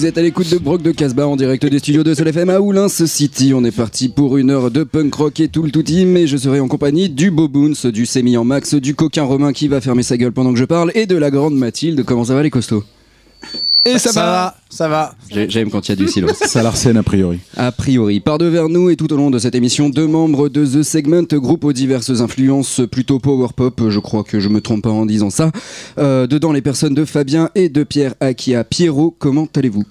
vous êtes à l'écoute de Brock de Casbah en direct des studios de Sol FM à Oulins City. On est parti pour une heure de punk rock et tout le tout team et je serai en compagnie du Boboons, du Semi en max, du coquin Romain qui va fermer sa gueule pendant que je parle et de la grande Mathilde. Comment ça va les costauds? Et ça, va, ça va. J'ai- J'aime quand il y a du silence. Ça l'arsène a priori. A priori, par devers nous et tout au long de cette émission, deux membres de The Segment, groupe aux diverses influences plutôt power pop, je crois que je me trompe pas en disant ça. Euh, dedans les personnes de Fabien et de Pierre Akia. Pierrot, comment allez-vous?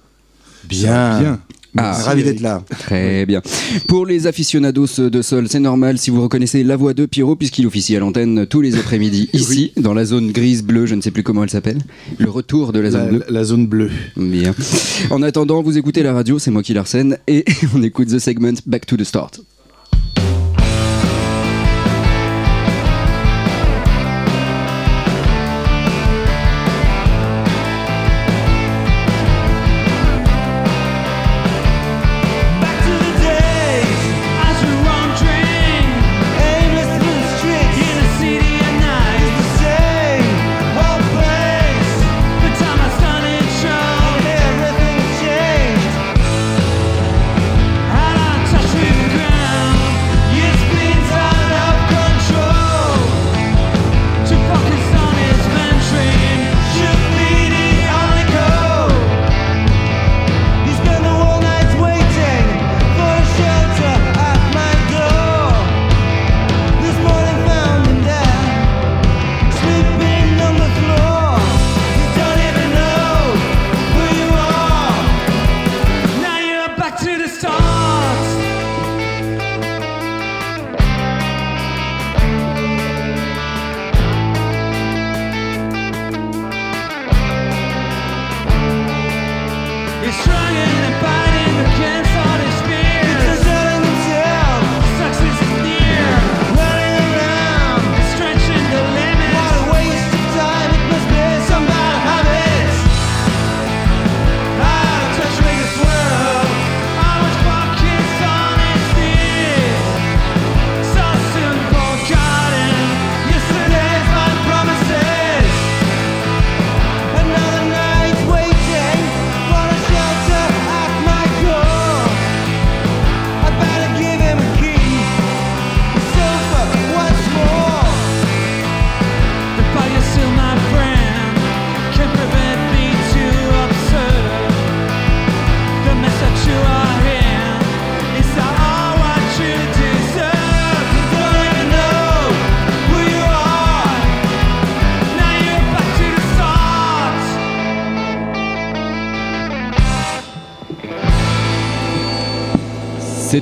Bien. Bien. Ah, Ravi d'être là. Très bien. Pour les aficionados de sol, c'est normal si vous reconnaissez la voix de Pierrot, puisqu'il officie à l'antenne tous les après-midi, ici, dans la zone grise bleue, je ne sais plus comment elle s'appelle. Le retour de la zone La, bleue. la zone bleue. Bien. En attendant, vous écoutez la radio, c'est moi qui l'arsène, et on écoute The Segment Back to the Start.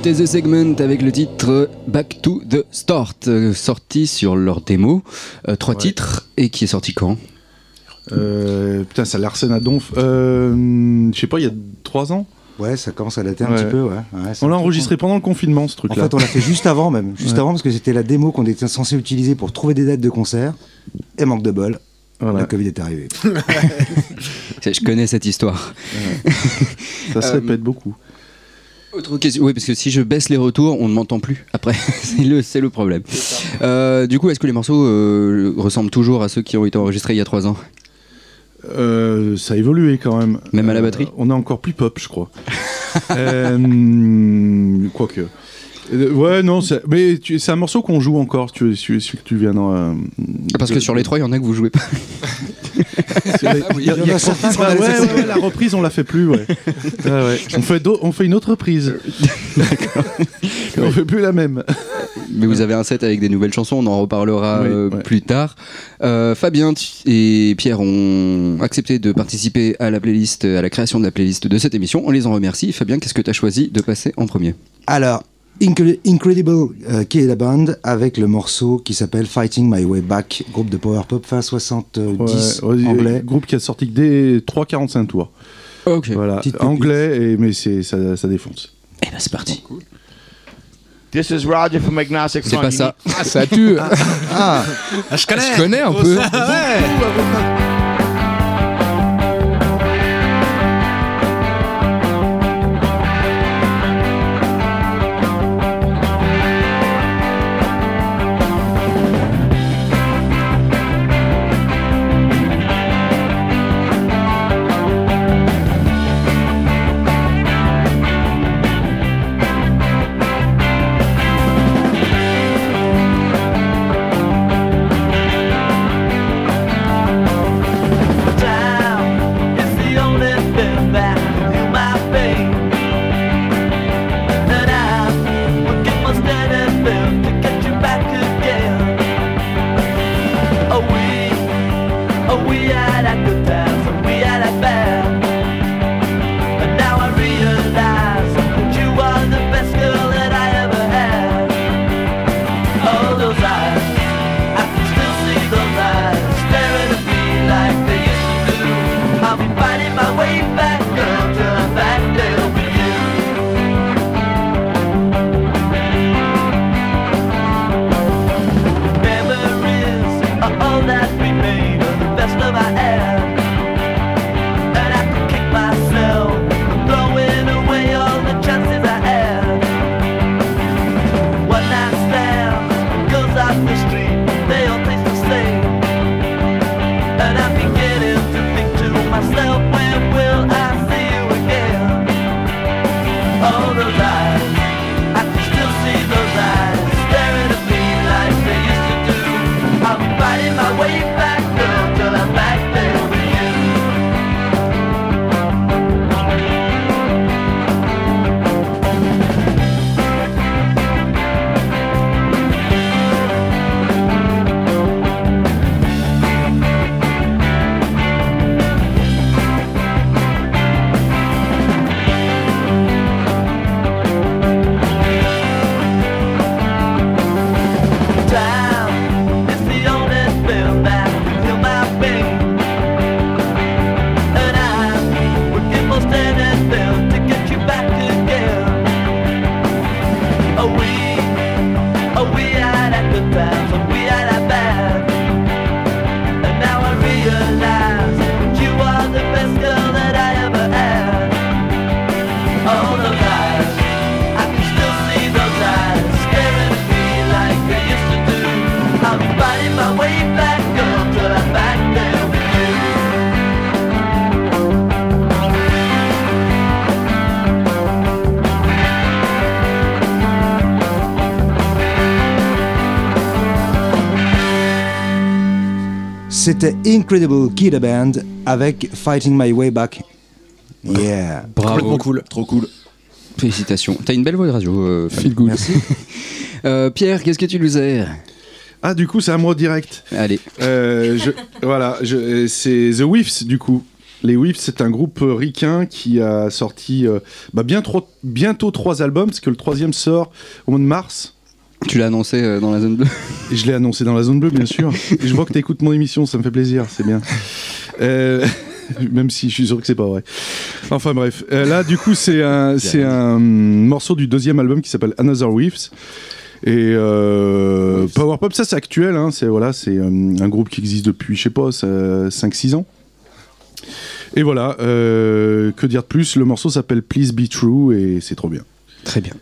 C'était The Segment avec le titre Back to the Start, euh, sorti sur leur démo. Euh, trois titres, et qui est sorti quand? Euh, putain, ça l'arsène à donf. Euh, je sais pas, il y a trois ans? Ouais, ça commence à dater un Ouais. petit peu, ouais. Ouais, c'est On l'a enregistré pendant le confinement, ce con. En truc-là. fait, on l'a fait juste avant même. Juste Ouais. avant, parce que c'était la démo qu'on était censé utiliser pour trouver des dates de concert. Et manque de bol, Voilà. la Covid est arrivée. Je connais cette histoire. Ça se Euh, répète beaucoup. Autre question, oui, parce que si je baisse les retours, on ne m'entend plus après. c'est le, c'est le problème. Euh, du coup, est-ce que les morceaux euh, ressemblent toujours à ceux qui ont été enregistrés il y a trois ans? Euh, ça a évolué quand même. Même à la Euh, batterie? On est encore plus pop, je crois. quoique. Euh, ouais, non, c'est- mais tu- c'est un morceau qu'on joue encore, tu, celui, celui que tu viens d'en, euh, Parce que de- sur les trois, il y en a que vous jouez pas. Il y a- il y a- Il y en a certains qu'on Ah ouais, ouais, ouais, la reprise, on la fait plus, ouais. Ouais, ouais. On, fait d'au- on fait une autre reprise. on fait plus la même. Mais vous avez un set avec des nouvelles chansons, on en reparlera Oui, euh, ouais. plus tard. Euh, Fabien et Pierre ont accepté de participer à la playlist, à la création de la playlist de cette émission. On les en remercie. Fabien, qu'est-ce que tu as choisi de passer en premier? Alors, Incredible euh, qui est la band avec le morceau qui s'appelle Fighting My Way Back, groupe de power pop fin 70 Ouais, ouais, anglais. Groupe qui a sorti que des 3,45 tours. Ok. Voilà, anglais, et, mais c'est, ça, ça défonce. Eh ben c'est parti. This is Roger from Agnostic C'est pas ça. Ah, ça tue. Ah, je connais. Je connais un peu. Time c'était Incredible Kid Band avec Fighting My Way Back. Yeah. Complètement cool. Trop cool. Félicitations. T'as une belle voix de radio. euh. Feel good. Merci. Euh, Pierre, qu'est-ce que tu nous as Ah, du coup, c'est à moi direct. Allez. Euh, je- voilà, je- c'est The Whiffs du coup. Les Whiffs, c'est un groupe ricain qui a sorti euh, bah, bien trop- bientôt trois albums, parce que le troisième sort au mois de mars. Tu l'as annoncé euh, dans la zone bleue. Et je l'ai annoncé dans la zone bleue, bien sûr. Et je vois que tu écoutes mon émission, ça me fait plaisir, c'est bien. Euh, même si je suis sûr que c'est pas vrai. Enfin bref, Euh, là du coup c'est un, c'est un morceau du deuxième album qui s'appelle Another Whiffs. Et euh, Power Pop, ça c'est actuel, hein, c'est voilà, c'est euh, un groupe qui existe depuis, je sais pas, 5-6 ans. Et voilà, que dire de plus? Le morceau s'appelle Please Be True et c'est trop bien. Très bien.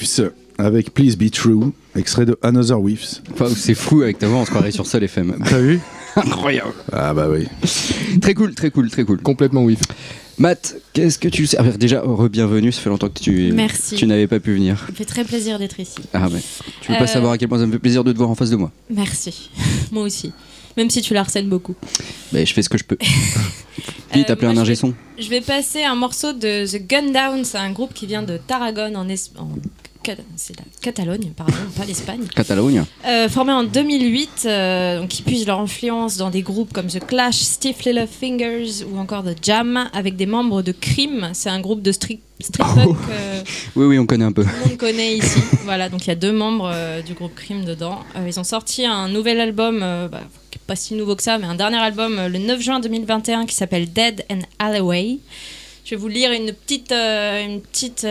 Whiffs avec Please Be True, extrait de Another Whiffs. Enfin, c'est fou avec ta voix, on se croirait sur Sol FM. T'as vu? Incroyable. Ah bah oui. Très cool, très cool, très cool. Complètement whiff. Matt, qu'est-ce que tu sais? Ah, Déjà, re-bienvenue, ça fait longtemps que tu, Merci. tu n'avais pas pu venir. Ça me fait très plaisir d'être ici. Ah ouais. Tu veux pas Euh, savoir à quel point ça me fait plaisir de te voir en face de moi? Merci. Moi aussi. Même si tu la harcèles beaucoup. Mais je fais ce que je peux. Euh, Vite, appelez moi, un je ingé vais- son. Je vais passer un morceau de The Gun Down. C'est un groupe qui vient de Tarragone en, Es- en c'est la Catalogne, pardon, pas l'Espagne. Catalogne. Euh, formé en 2008, euh, donc qui puisent leur influence dans des groupes comme The Clash, Stiff Little Fingers ou encore The Jam, avec des membres de Cream. C'est un groupe de street, street Oh. punk euh, Oui, oui, on connaît un peu. tout le monde connaît ici. voilà, donc il y a deux membres euh, du groupe Cream dedans. Euh, ils ont sorti un nouvel album, bah, pas si nouveau que ça, mais un dernier album le 9 juin 2021 qui s'appelle Dead and Alleyway. Je vais vous lire une petite, une petite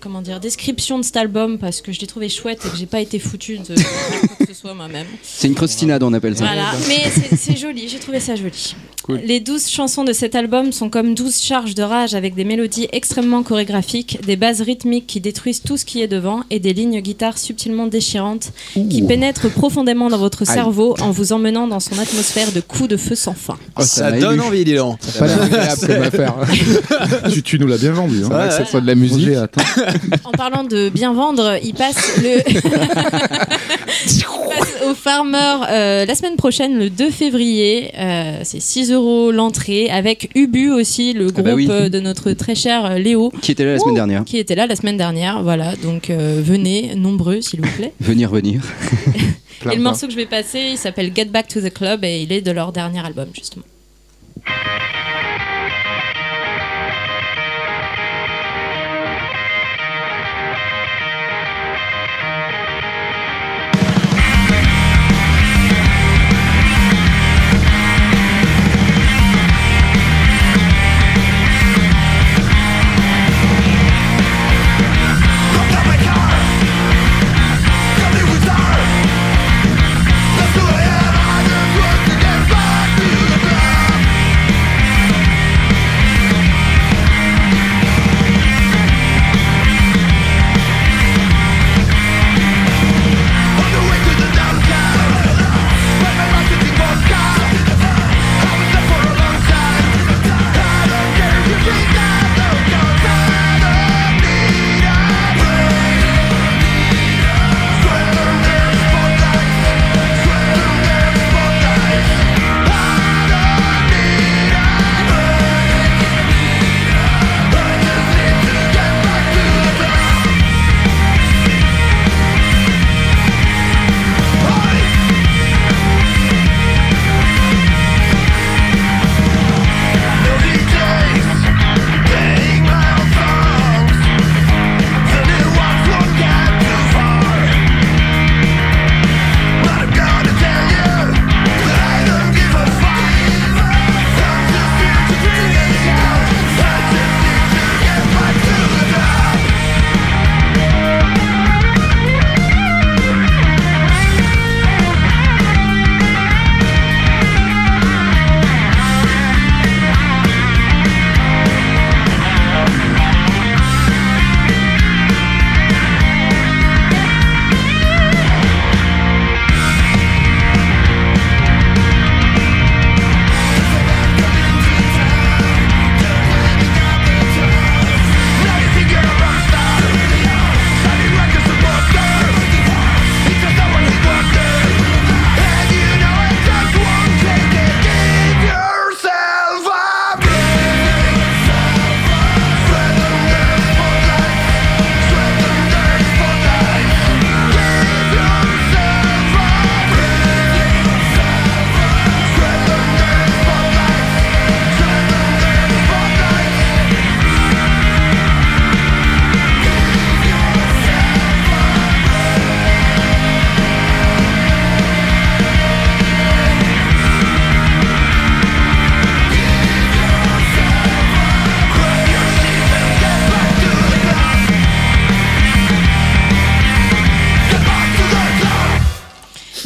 comment dire, description de cet album parce que je l'ai trouvé chouette et que j'ai pas été foutue de quoi que ce soit moi-même. C'est une crostinade, on appelle ça. Voilà, mais c'est- joli, j'ai trouvé ça joli. Les douze chansons de cet album sont comme douze charges de rage avec des mélodies extrêmement chorégraphiques, des bases rythmiques qui détruisent tout ce qui est devant et des lignes guitare subtilement déchirantes qui pénètrent profondément dans votre cerveau en vous emmenant dans son atmosphère de coups de feu sans fin. Oh, ça donne ému. envie, dis donc. Pas l'air agréable comme affaire. tu, tu nous l'as bien vendu. Hein. C'est pas de la musique. Hein. En parlant de bien vendre, il passe le il passe au Farmer euh, la semaine prochaine, le 2 février. Euh, c'est 6 euros l'entrée avec Ubu aussi, le groupe bah oui. euh, de notre très cher euh, Léo. Qui était là la semaine dernière Qui était là la semaine dernière, voilà. Donc euh, venez, nombreux s'il vous plaît. Venir, venir. et le morceau que je vais passer, il s'appelle Get Back to the Club et il est de leur dernier album justement.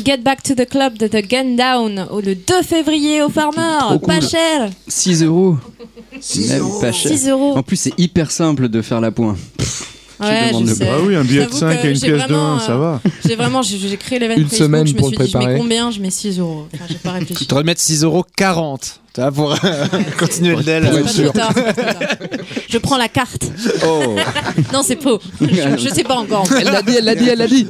Get Back to the Club de The Gun Down le 2 février au Farmer. Trop Pas cool. cher. 6 euros. 6 Même euros. pas cher. 6 euros. En plus, c'est hyper simple de faire la pointe. Ouais, je sais. Ah oui, un billet de J'avoue 5 que à une pièce de vraiment, 1, ça euh, va. J'ai vraiment, j'ai créé l'événement Une Facebook, semaine je me pour suis le dit, je mets préparer. combien Je mets 6 euros. Enfin, j'ai pas réfléchi. Tu devrais mettre 6,40€ tu vois, pour euh, continuer le DEL. Je prends la carte. Oh Non, c'est faux. Je, je sais pas encore. en fait. Elle l'a dit, elle l'a dit, elle l'a dit.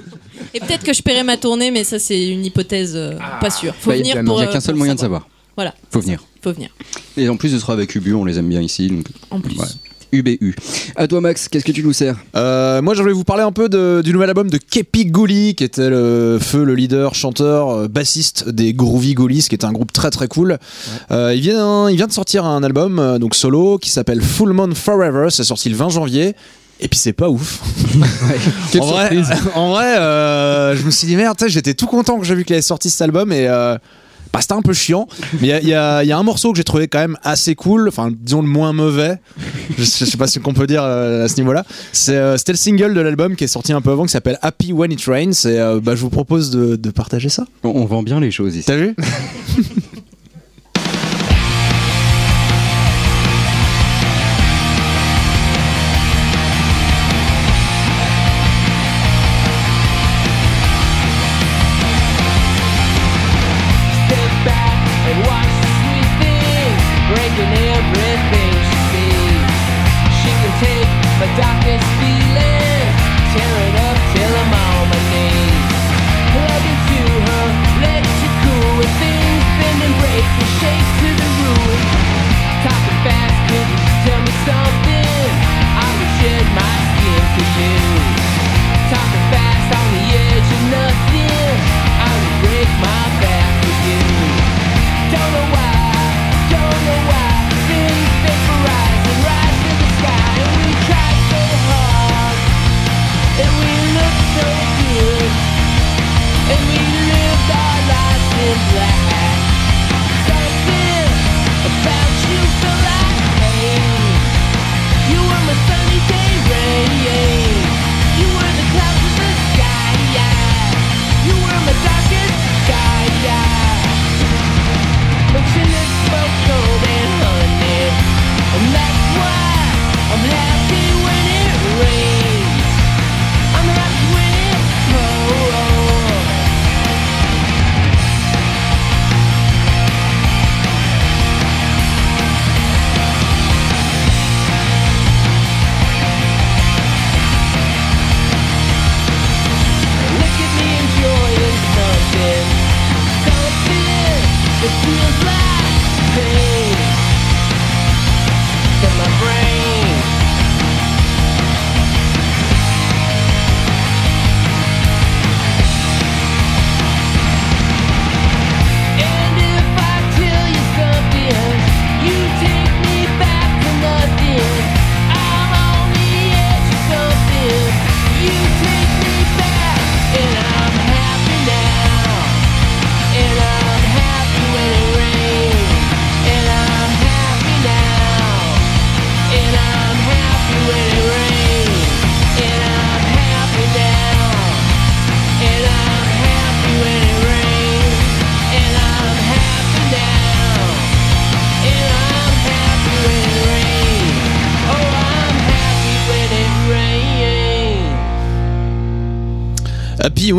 Et peut-être que je paierai ma tournée, mais ça, c'est une hypothèse euh, pas sûre. Faut Bah, venir il pour. N'y a euh, qu'un seul pour moyen de savoir. Voilà. Faut venir. Faut venir. Et en plus, ce sera avec Ubu, on les aime bien ici. Donc... En plus. Ouais. UBU. À toi, Max, qu'est-ce que tu nous sers? Euh, moi, je voulais vous parler un peu de- du nouvel album de Kepi Gouli, qui était le feu, le leader, chanteur, euh, bassiste des Groovy Ghoulies, qui est un groupe très très cool. Euh, il, vient, il vient de sortir un album euh, donc solo qui s'appelle Full Moon Forever. C'est sorti le 20 janvier. Et puis c'est pas ouf. En vrai, surprise. en vrai euh, je me suis dit merde, j'étais tout content que j'ai vu qu'il avait sorti cet album et euh, bah, c'était un peu chiant. Mais il y a- y, y un morceau que j'ai trouvé quand même assez cool, enfin disons le moins mauvais. Je, sais- je sais pas ce qu'on peut dire euh, à ce niveau-là. C'est, euh, C'était le single de l'album qui est sorti un peu avant qui s'appelle Happy When It Rains et euh, bah, je vous propose de, de partager ça. on, on vend bien les choses ici. T'as vu?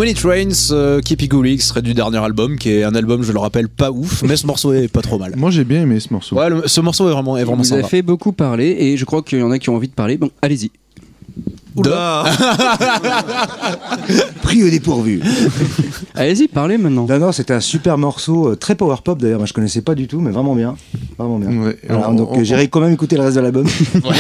It Rains, euh, Kepi Gouli, extrait du dernier album qui est un album, je le rappelle, pas ouf, mais ce morceau est pas trop mal. Moi j'ai bien aimé ce morceau. Ouais, le- ce morceau est vraiment, est vraiment Vous sympa. fait beaucoup parler et je crois qu'il y en a qui ont envie de parler. Bon, allez-y. Oula. Pris au dépourvu. Allez-y, parlez maintenant. Non, non, c'était un super morceau, euh, très power pop d'ailleurs. Moi, je connaissais pas du tout, mais vraiment bien. Vraiment bien. Ouais. Voilà, On- donc on- euh, j'irai quand même écouter le reste de l'album.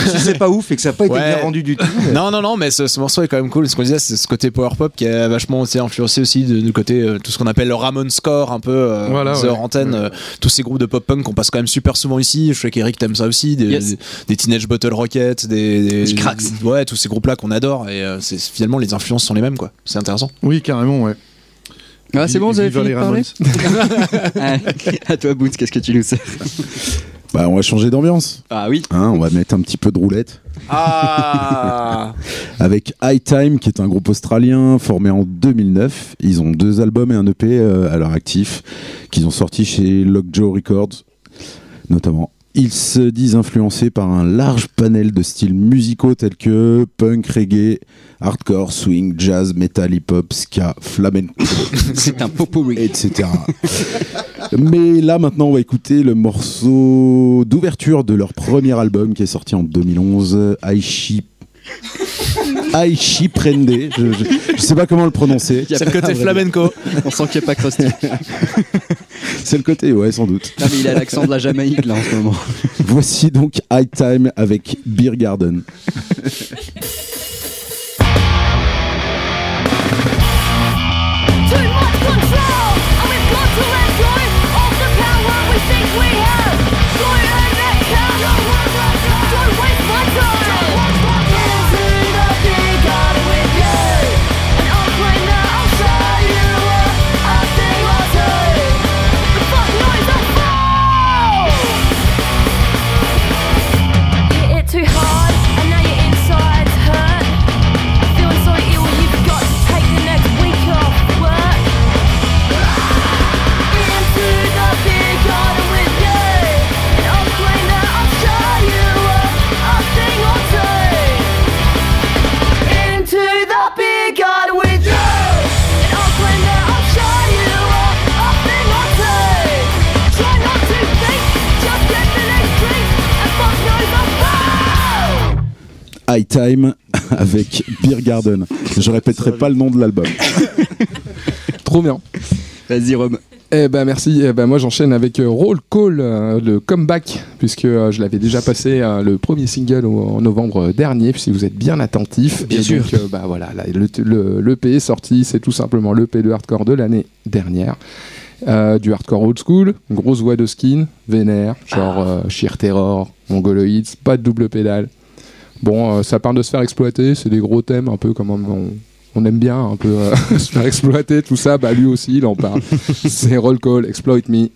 si c'est pas ouf et que ça n'a pas été Ouais. bien rendu du tout. mais- Non, non, non, mais ce, ce morceau est quand même cool. Ce qu'on disait, c'est ce côté power pop qui a vachement été influencé aussi de- du côté euh, tout ce qu'on appelle le Ramon Score, un peu euh, Voilà, The ouais. Antenne, euh, tous ces groupes de pop punk qu'on passe quand même super souvent ici. Je sais qu'Eric t'aime ça aussi, des, Yes. des, des Teenage Bottle Rocket, des, des- Des Cracks. ouais, tous ces groupes-là qu'on adore. Et euh, c'est finalement les influences sont les mêmes, quoi. C'est intéressant. Oui, carrément, ouais. Ah, c'est bon, vous avez fini les de parler À toi, Boots, qu'est-ce que tu nous sers Bah, on va changer d'ambiance. Ah oui. Hein, on va mettre un petit peu de roulette. Ah Avec High Time, qui est un groupe australien formé en 2009. Ils ont deux albums et un EP euh, à leur actif, qu'ils ont sorti chez Lockjaw Records, notamment. Ils se disent influencés par un large panel de styles musicaux tels que punk, reggae, hardcore, swing, jazz, metal, hip-hop, ska, flamenco, C'est un popo etc. Mais là maintenant on va écouter le morceau d'ouverture de leur premier album qui est sorti en 2011, Aishi Aishi Prende, je, je, je sais pas comment le prononcer. C'est le côté flamenco. On sent qu'il n'y a pas Krusty. C'est le côté, ouais, sans doute. Non, mais il a l'accent de la Jamaïque là en ce moment. Voici donc High Time avec Beer Garden. High Time avec Beer Garden. Je répéterai pas le nom de l'album. Trop bien. Vas-y, Rome. Eh ben merci. Eh ben moi j'enchaîne avec euh, Roll Call, euh, le comeback, puisque euh, je l'avais déjà passé euh, le premier single au- en novembre dernier. Si vous êtes bien attentif, Bien Et sûr. donc, euh, bah voilà, là, le, le, l'EP est sorti. C'est tout simplement l'EP de hardcore de l'année dernière. Euh, du hardcore old school, grosse voix de skin, vénère, genre euh, Sheer Terror, Mongoloids, pas de double pédale. Bon, euh, ça parle de se faire exploiter, c'est des gros thèmes un peu comme on, on aime bien, un peu euh, se faire exploiter, tout ça, bah lui aussi il en parle. c'est Roll Call, Exploit Me.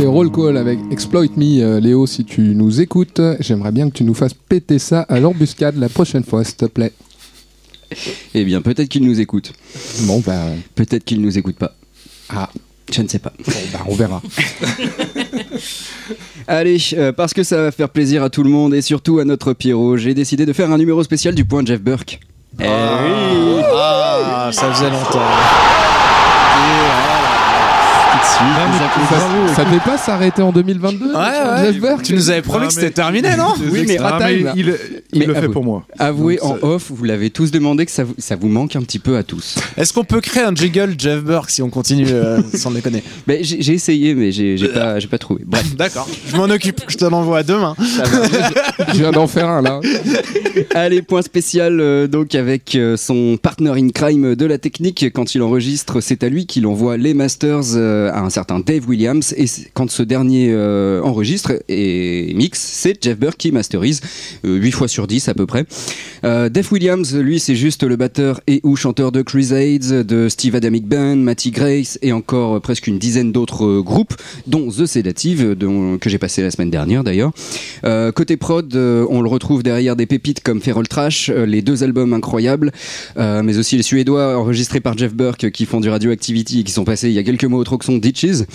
C'était Roll Call avec Exploit Me. Euh, Léo, si tu nous écoutes, j'aimerais bien que tu nous fasses péter ça à l'embuscade la prochaine fois, s'il te plaît. Eh bien, peut-être qu'il nous écoute. Bon, bah, Peut-être qu'il nous écoute pas. ah, Je ne sais pas. bon, bah, on verra. Allez, euh, parce que ça va faire plaisir à tout le monde et surtout à notre Pierrot, j'ai décidé de faire un numéro spécial du point Jeff Burke. Eh oui Ah, ça faisait longtemps. Ça, ça devait pas s'arrêter en 2022 Ouais, ouais. Jeff Burke Tu nous avais promis que c'était terminé, non Oui, mais il, le fait pour moi. Avouez en off, vous l'avez tous demandé que ça vous, manque un petit peu à tous. Est-ce qu'on peut créer un jingle Jeff Burke si on continue euh, sans déconner? Ben, j'ai essayé, mais j'ai pas, pas trouvé. Bref, D'accord, je m'en occupe, je te l'envoie demain. Je viens d'en faire un là. Allez, point spécial euh, donc avec euh, son partner in crime de la technique. Quand il enregistre, c'est à lui qu'il envoie les masters à un certain Dave Williams. Et quand ce dernier euh, enregistre et mixe, c'est Jeff Burke qui masterise, euh, 8 fois sur 10 à peu près. Euh, Dave Williams, lui, c'est juste le batteur et ou chanteur de Crusades, de Steve Adamic Band, Matty Grace et encore euh, presque une dizaine d'autres euh, groupes, dont The Sedative, euh, dont- que j'ai passé la semaine dernière d'ailleurs. Euh, côté prod, euh, on le retrouve derrière des pépites comme Feral Trash, euh, les deux albums incroyables, euh, mais aussi les Suédois enregistrés par Jeff Burke qui font du Radioactivity et qui sont passés il y a quelques mois au Troxon Ditches.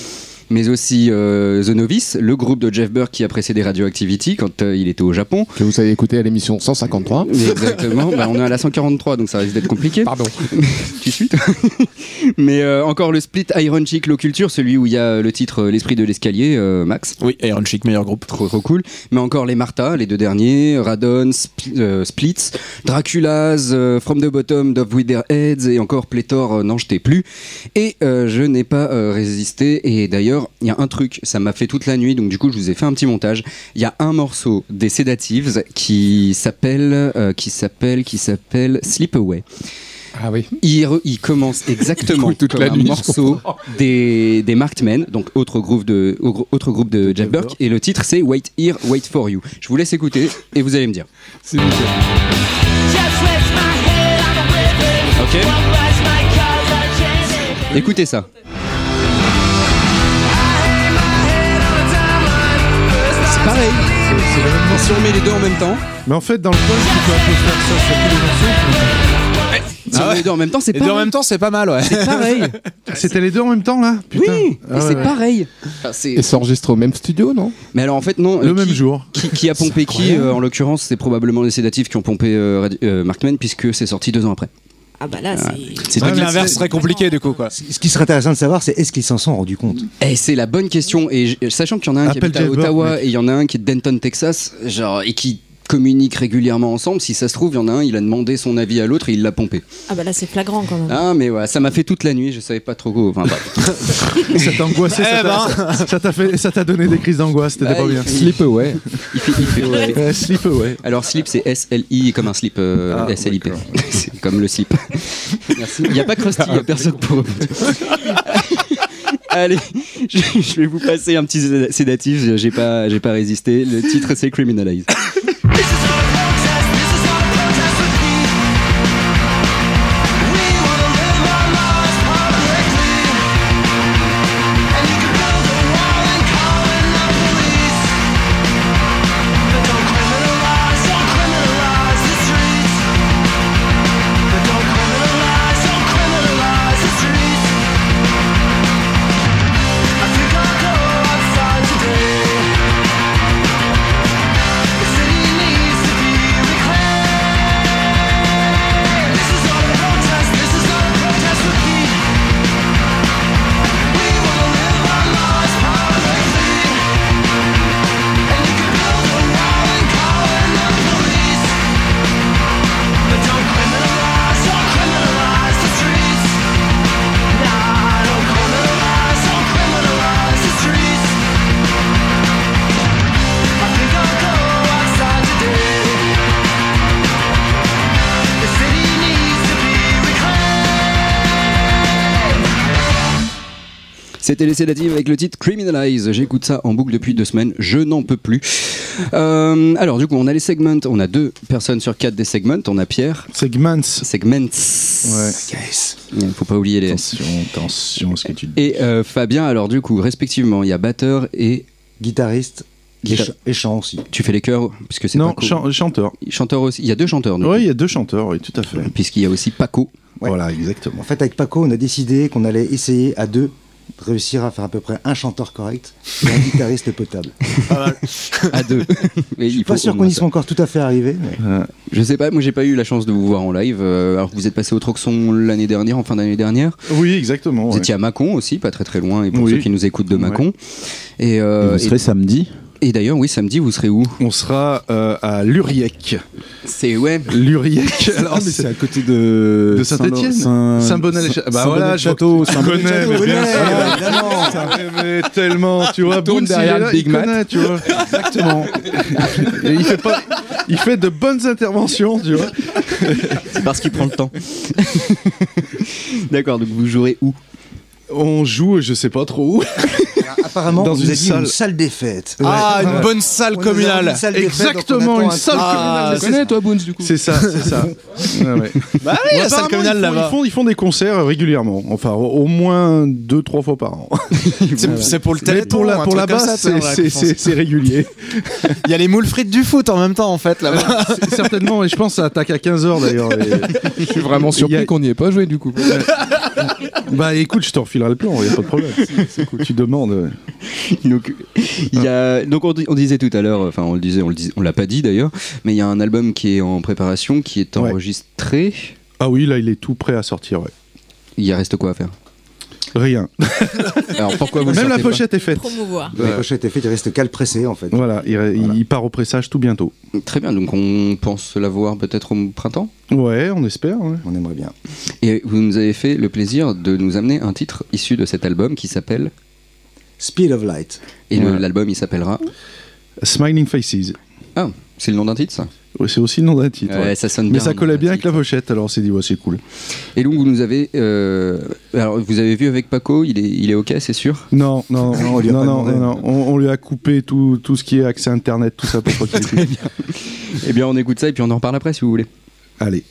Mais aussi euh, The Novice, le groupe de Jeff Burke qui a précédé Radioactivity quand euh, il était au Japon. Que vous avez écouté à l'émission 153. Exactement, bah, on est à la 143 donc ça risque d'être compliqué. Pardon. tu suis toi Mais euh, encore le split Iron Chic Low Culture, celui où il y a le titre L'esprit de l'escalier, euh, Max. Oui, Iron Chic, meilleur groupe. Trop, trop cool. Mais encore les Martha, les deux derniers, Radon, euh, Splits, Draculas, euh, From the Bottom, Dove with Their Heads et encore pléthore, euh, n'en jetez plus. Et euh, je n'ai pas euh, résisté. Et d'ailleurs, il y a un truc, ça m'a fait toute la nuit, donc du coup, je vous ai fait un petit montage. Il y a un morceau des Sedatives qui s'appelle, euh, qui s'appelle, qui s'appelle Sleep Away. Ah oui. Il, re- il commence exactement Écoute toute comme la un nuit, morceau des, des Marked Men, donc autre groupe de, au- autre groupe de Jeff Burke, et le titre c'est Wait Here, Wait for You. Je vous laisse écouter et vous allez me dire. C'est. Ok Écoutez ça. Pareil. C'est le même. Si on met les deux en même temps, Mais en fait, dans le punk, tu peux un peu faire ça sur tous les morceaux. si on met les deux en même temps, c'est Et deux en pareil. même temps, c'est pas mal, ouais. C'est pareil. C'était les deux en même temps, là Putain. Oui, Ah c'est ouais, pareil. Enfin, c'est- Et c'est enregistré au même studio, non? Mais alors en fait non. Le euh, même qui- jour. Qui, qui a pompé qui euh, En l'occurrence, c'est probablement les sédatifs qui ont pompé euh, euh, Markman puisque c'est sorti deux ans après. Ah bah là, c'est. Mais l'inverse c'est- serait compliqué, du coup, quoi. Ce qui serait intéressant de savoir, c'est est-ce qu'ils s'en sont rendus compte? Et c'est la bonne question. Et sachant qu'il y en a un qui habite à Ottawa et il y en a un qui est de Denton, Texas, genre, et qui communiquent régulièrement ensemble, si ça se trouve, il y en a un, il a demandé son avis à l'autre et il l'a pompé. Ah bah là, c'est flagrant quand même. Ah, mais ouais, ça m'a fait toute la nuit, je savais pas trop quoi. Enfin, bref. Ça t'a angoissé, ça Eh t'a- ça- ça t'a fait, ça t'a donné des crises d'angoisse, c'était Ah, pas il bien. fait- Sleep Away. il fait, il fait- ouais. Ouais, slip away. Alors, slip, c'est S-L-I, comme un slip, euh, Ah, S-L-I-P. d'accord. c'est comme le slip. Merci. Il n'y a pas Krusty, il n'y a personne pour Allez, je, je vais vous passer un petit séda- sédatif, j'ai pas, j'ai pas résisté. Le titre, c'est Criminalize. C'était les sédatives avec le titre Criminalize. J'écoute ça en boucle depuis deux semaines. Je n'en peux plus. Euh, alors, du coup, on a les segments. On a deux personnes sur quatre des segments. On a Pierre. Segments. Segments. Ouais. Il faut pas oublier les S. Attention, attention ce que tu dis. Et euh, Fabien, alors, du coup, respectivement, il y a batteur et. Guitariste et, ch- et chant aussi. Tu fais les chœurs Puisque c'est Non, Paco. chan- chanteur. Chanteur aussi. Il y a deux chanteurs, Oui, il y a deux chanteurs, oui, tout à fait. Puisqu'il y a aussi Paco. Ouais. Voilà, exactement. En fait, avec Paco, on a décidé qu'on allait essayer à deux réussir à faire à peu près un chanteur correct et un guitariste potable. à deux. Mais Je suis pas sûr qu'on y soit encore tout à fait arrivé. mais- Je sais pas, moi j'ai pas eu la chance de vous voir en live. euh, alors que vous êtes passé au Troxon l'année dernière, en fin d'année dernière. Oui, exactement. Vous ouais. étiez à Mâcon aussi, pas très très loin, et pour Oui. ceux qui nous écoutent de Ouais. Mâcon. Et, euh, Vous serez samedi et, d'ailleurs, oui, samedi, vous serez où On sera euh, à Luriec. C'est ouais. Luriec. Alors, c'est c'est à côté de. de Saint-Étienne Saint- Saint-Bonnet-les-Châteaux. Bah voilà, que tu connais, mais bien sûr. Tellement, tu vois, Boone, derrière là, Big Mac. tu vois. Exactement. Et il fait pas, il fait de bonnes interventions, tu vois. C'est parce qu'il prend le temps. D'accord, donc vous jouerez où On joue, je sais pas trop où. Apparemment, Dans vous une avez dit salle. une salle des fêtes. Ah, Ouais. une bonne salle communale. une salle fêtes, Exactement, une un salle truc. Ah, Tu connais toi, Boons, du coup C'est ça, c'est ça. Ouais, ouais. Bah oui, la salle communale ils font, là-bas. Ils font, ils font des concerts régulièrement. Enfin, au au moins deux, trois fois par an. C'est pour le téléthon. pour, la, pour là-bas, c'est- régulier. Il y a les moules frites du foot en même temps en fait là-bas. Certainement, et je pense que ça attaque à 15h d'ailleurs. Je suis vraiment surpris qu'on n'y ait pas joué, du coup. Bah écoute, je te refilerai le plan, il n'y a pas de problème. Tu demandes. donc, il y a, donc on, di- on disait tout à l'heure, enfin on le disait, on le dis- on l'a pas dit d'ailleurs, mais il y a un album qui est en préparation, qui est Ouais. enregistré. Ah oui, là, il est tout prêt à sortir, ouais. Il reste quoi à faire? Rien. Alors pourquoi vous Même la pochette est faite. Promouvoir. La pochette est faite, il reste qu'à le presser en fait. Voilà, il, il part au pressage tout bientôt. Très bien, donc on pense la voir peut-être au printemps? Ouais, on espère. ouais. On aimerait bien. Et vous nous avez fait le plaisir de nous amener un titre issu de cet album qui s'appelle. Speed of Light. Et Ouais. l'album il s'appellera. Smiling Faces. Ah, c'est le nom d'un titre ça? C'est aussi le nom d'un titre. Ouais, ouais. ça sonne Mais bien. ça collait bien avec la pochette, alors on s'est dit, ouais, c'est cool. Et donc vous nous avez. euh, Alors vous avez vu avec Paco, il est, il est ok, c'est sûr? Non, non, Non, non, on lui a non, pas non, demandé. non, On, on lui a coupé tout, tout ce qui est accès internet, tout ça pour pas qu'il écoute. Eh bien on écoute ça et puis on en reparle après si vous voulez. Allez.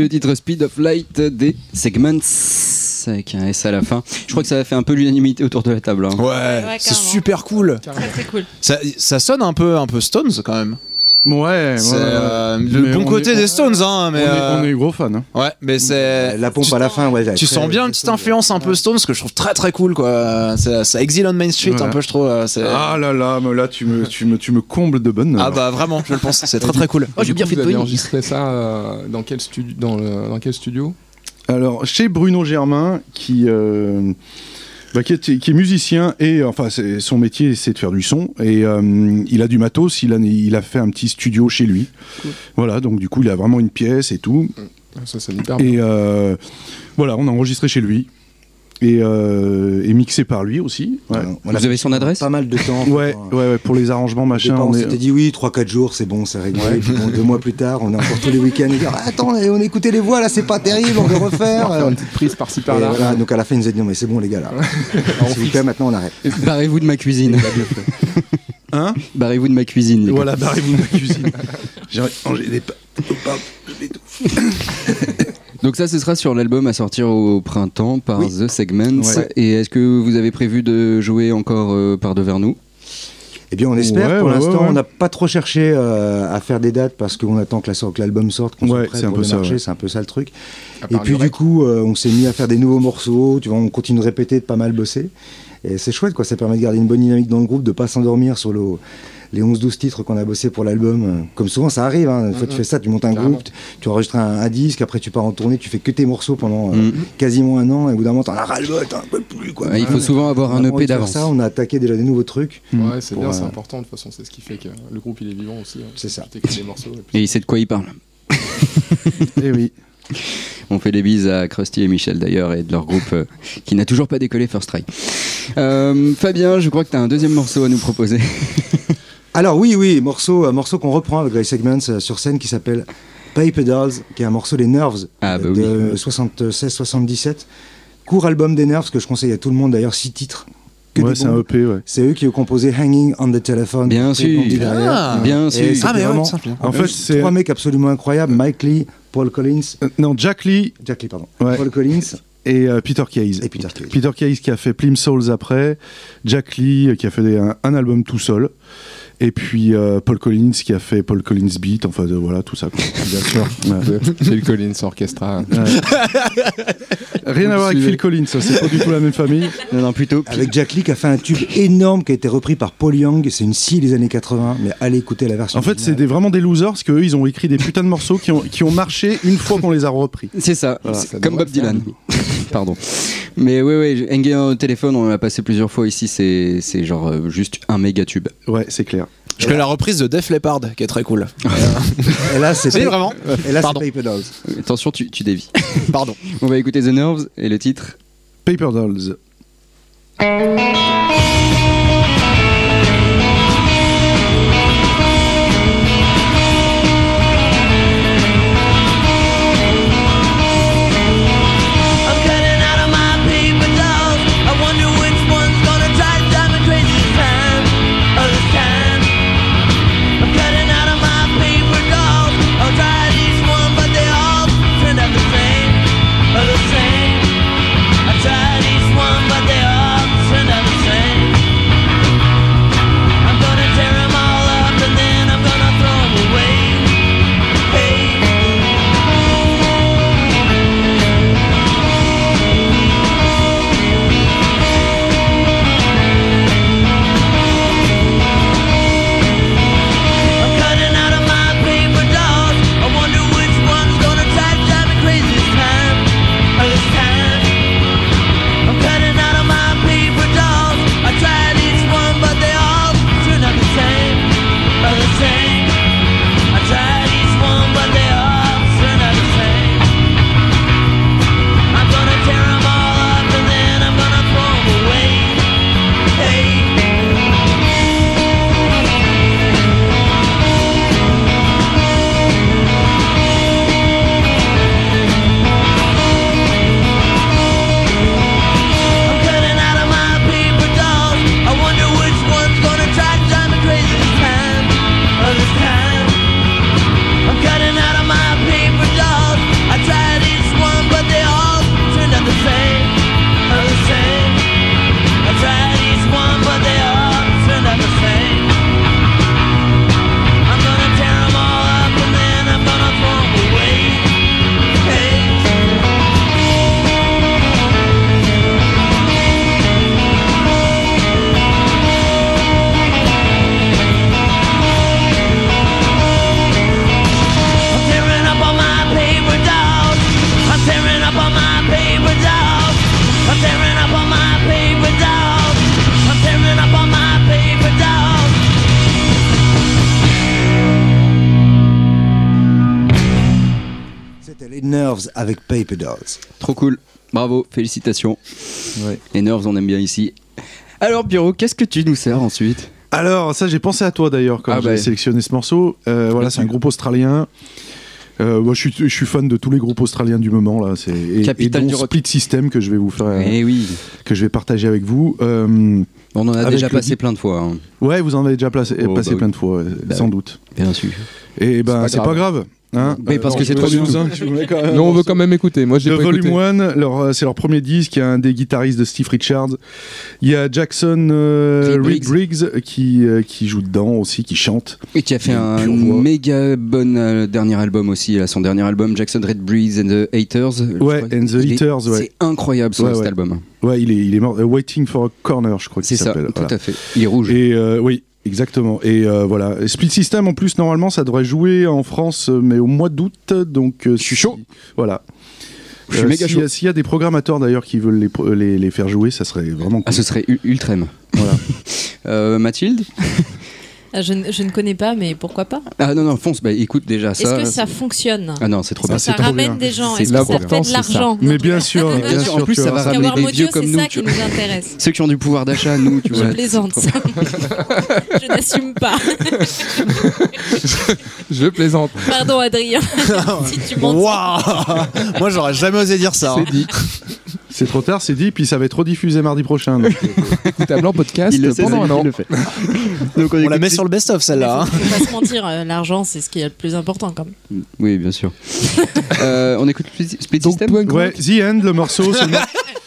C'était le titre Speed of Light des Segments avec un S à la fin. Je crois que ça a fait un peu l'unanimité autour de la table. hein. Ouais, Ouais, c'est carrément. super cool. Très très cool. Ça, ça sonne un peu, un peu Stones quand même. Ouais, C'est ouais, ouais. euh, le bon on côté est- des Stones, hein, mais on, est, euh, on est gros fans. hein. ouais, mais c'est La pompe tu- à la fin, ouais. Tu sens bien une petite influence un peu Stones que je trouve très très cool quoi. Ça, exile on Main Street un peu je trouve. euh, Ah là là, mais là tu me, tu me, tu me combles de bonnes. Ah bah vraiment, je le pense. C'est très très cool. Oh, j'ai bien fait vous de avez Tony. enregistré ça euh, dans quel studio dans, le- dans quel studio? Alors, chez Bruno Germain, qui, euh, bah, qui, est, qui est musicien, et enfin, c'est- son métier, c'est de faire du son, et euh, il a du matos, il a, il a fait un petit studio chez lui. Voilà, donc du coup, il a vraiment une pièce et tout. Ça, bien. Et euh, voilà, on a enregistré chez lui, et, euh, et mixé par lui aussi. Ouais, Voilà, Vous avez son adresse Pas mal de temps. ouais, Enfin, ouais, ouais, pour les arrangements, machin. départ, on est- s'était dit oui, 3-4 jours, c'est bon, c'est réglé. Puis bon, deux mois plus tard, on est encore tous les week-ends. et dire, attends, on écoutait les voix là, c'est pas terrible, on veut refaire. Faire une petite prise par-ci par-là. voilà, donc à la fin, ils nous a dit non, mais c'est bon, les gars, là. S'il vous plaît, maintenant, on arrête. Barrez-vous de ma cuisine. Hein Barrez-vous de ma cuisine. les gars. Voilà, barrez-vous de ma cuisine. J'ai des pâtes. je. Donc ça, ce sera sur l'album à sortir au printemps par Oui. The Segments. Ouais. Et est-ce que vous avez prévu de jouer encore euh, par devers nous? Eh bien, on espère. Ouais, pour ouais, l'instant, ouais, on n'a pas trop cherché euh, à faire des dates parce qu'on attend que la sor- que l'album sorte, qu'on Ouais, soit prêt c'est un pour peu le ça, marché. ouais. C'est un peu ça le truc. Et puis, du coup, euh, on s'est mis à faire des nouveaux morceaux. Tu vois, on continue de répéter, de pas mal bosser. Et c'est chouette, quoi. Ça permet de garder une bonne dynamique dans le groupe, de pas s'endormir sur le- les 11-12 titres qu'on a bossé pour l'album. Euh, Comme souvent, ça arrive. Hein. Une fois que tu fais ça, tu montes un Carrément. groupe, tu- tu enregistres un, un disque, après tu pars en tournée, tu fais que tes morceaux pendant euh, quasiment un an. Et au bout d'un moment, t'en as ras-le-bol, t'en peux plus, quoi. Ouais, Il faut souvent avoir un EP d'avance. ça, on a attaqué déjà des nouveaux trucs. Ouais, c'est bien, c'est euh, important. De toute façon, c'est ce qui fait que le groupe il est vivant aussi. hein. C'est ça. Des morceaux. et puis- Et il sait de quoi il parle. Eh oui. On fait des bises à Krusty et Michel d'ailleurs et de leur groupe euh, qui n'a toujours pas décollé First Try. Euh, Fabien, je crois que tu as un deuxième morceau à nous proposer. Alors oui, oui, morceau, un morceau qu'on reprend avec Grey Segments euh, sur scène qui s'appelle Paper Dolls, qui est un morceau des Nerves Ah, bah de 76-77. Court album des Nerves que je conseille à tout le monde d'ailleurs, six titres. Que Ouais, des c'est un EP, ouais. C'est eux qui ont composé Hanging on the Telephone. Bien sûr. Ah. Bien sûr. Ah, mais ouais, vraiment bien. En fait, c'est. trois mecs absolument incroyables, Mike Lee, Paul Collins, Euh, Non, Jack Lee Jack Lee, pardon, Ouais. Paul Collins et euh, Peter Case. et Peter Cage. Peter Case qui a fait Plim Souls après, Jack Lee qui a fait des- un, un album tout seul, et puis euh, Paul Collins qui a fait Paul Collins Beat, enfin de- voilà tout ça. quoi. Bien sûr. Ouais. Phil Collins Orchestra. Rien à voir avec Phil Collins, c'est pas du tout la même famille. Non, non, plutôt. Avec Jack Lee qui a fait un tube énorme qui a été repris par Paul Young, c'est une scie des années 80, mais allez écouter la version En fait, c'est vraiment des losers parce qu'eux ils ont écrit des putains de morceaux qui ont, qui ont marché une fois qu'on les a repris. C'est ça, Voilà, c'est ça comme Bob Dylan. Pardon. Mais oui, oui, Hanging au téléphone, on l'a passé plusieurs fois ici, c'est c'est genre euh, juste un méga tube. Ouais, c'est clair. Je connais la reprise de Def Leppard qui est très cool. Et là, c'est C'est vraiment. Et là, c'est. Paper Dolls. Attention, tu, tu dévis. Pardon. On va écouter The Nerves et le titre. Paper Dolls. Trop cool. Bravo, félicitations. Les Nerves, on aime bien ici. Alors, Pierrot, qu'est-ce que tu nous sers ensuite? Alors, ça, j'ai pensé à toi d'ailleurs quand Ah j'ai bah. sélectionné ce morceau. Euh, voilà, c'est un groupe australien. Euh, moi, je suis, je suis fan de tous les groupes australiens du moment là. C'est et, Capitale et dont du rock. Split System que je vais vous faire, Eh oui, que je vais partager avec vous. Euh, on en a déjà passé plein de fois, hein, ouais, vous en avez déjà placé, Oh, passé bah plein oui. de fois, ouais, Bah sans oui. doute. bien sûr. Et ben, pas c'est pas grave. Hein Mais parce que non, c'est trop bien. Nous, un on veut quand même écouter. Moi, j'ai pas Volume écouté. 1, leur, euh, c'est leur premier disque, il y a un des guitaristes de Steve Richards. Il y a Jackson euh, Briggs qui, euh, qui joue dedans aussi, qui chante. Et qui a fait un méga bon euh, dernier album aussi, là, son dernier album, Jackson Red Breeze and the Haters. Ouais, and the Il est- Haters, ouais. C'est incroyable Ouais, cet album. Ouais, il est, il est mort. euh, Waiting for a Corner, je crois C'est qu'il ça, tout Voilà. à fait. Il est rouge. Et euh, oui, exactement. Et euh, voilà. Et Split System, en plus, normalement, ça devrait jouer en France, euh, mais au mois d'août. Donc, euh, Je suis si- chaud. Voilà. Je suis Euh, méga s'il chaud. y a- S'il y a des programmateurs d'ailleurs qui veulent les, les, les faire jouer, ça serait vraiment Ah, cool. ce serait u- ultrême. Voilà. Euh, Mathilde? Ah, Je, ne- je ne connais pas, mais pourquoi pas Ah non, non, fonce, bah écoute déjà ça. Est-ce que ça fonctionne Ah non, c'est trop bien. ça trop ramène bien. des gens C'est Est-ce que ça fait de c'est l'argent Mais bien sûr, bien, bien sûr, en plus, ça va ramener des vieux comme c'est nous, ça tu qui nous intéresse. Ceux qui ont du pouvoir d'achat, nous, tu Je vois. plaisante. je n'assume pas. Je plaisante. Pardon, Adrien. si tu m'entends. Waouh Moi, j'aurais jamais osé dire ça. hein. C'est dit. C'est trop tard, c'est dit, puis ça va être rediffusé mardi prochain. donc, euh, en podcast Il le sait, pendant un an. le fait. Donc, On la écoute- met sur le best-of, celle-là. hein. Faut pas se mentir, euh, l'argent, c'est ce qui est le plus important quand même. Oui, bien sûr. Euh, on écoute Split Donc, System ouais, The End, le morceau,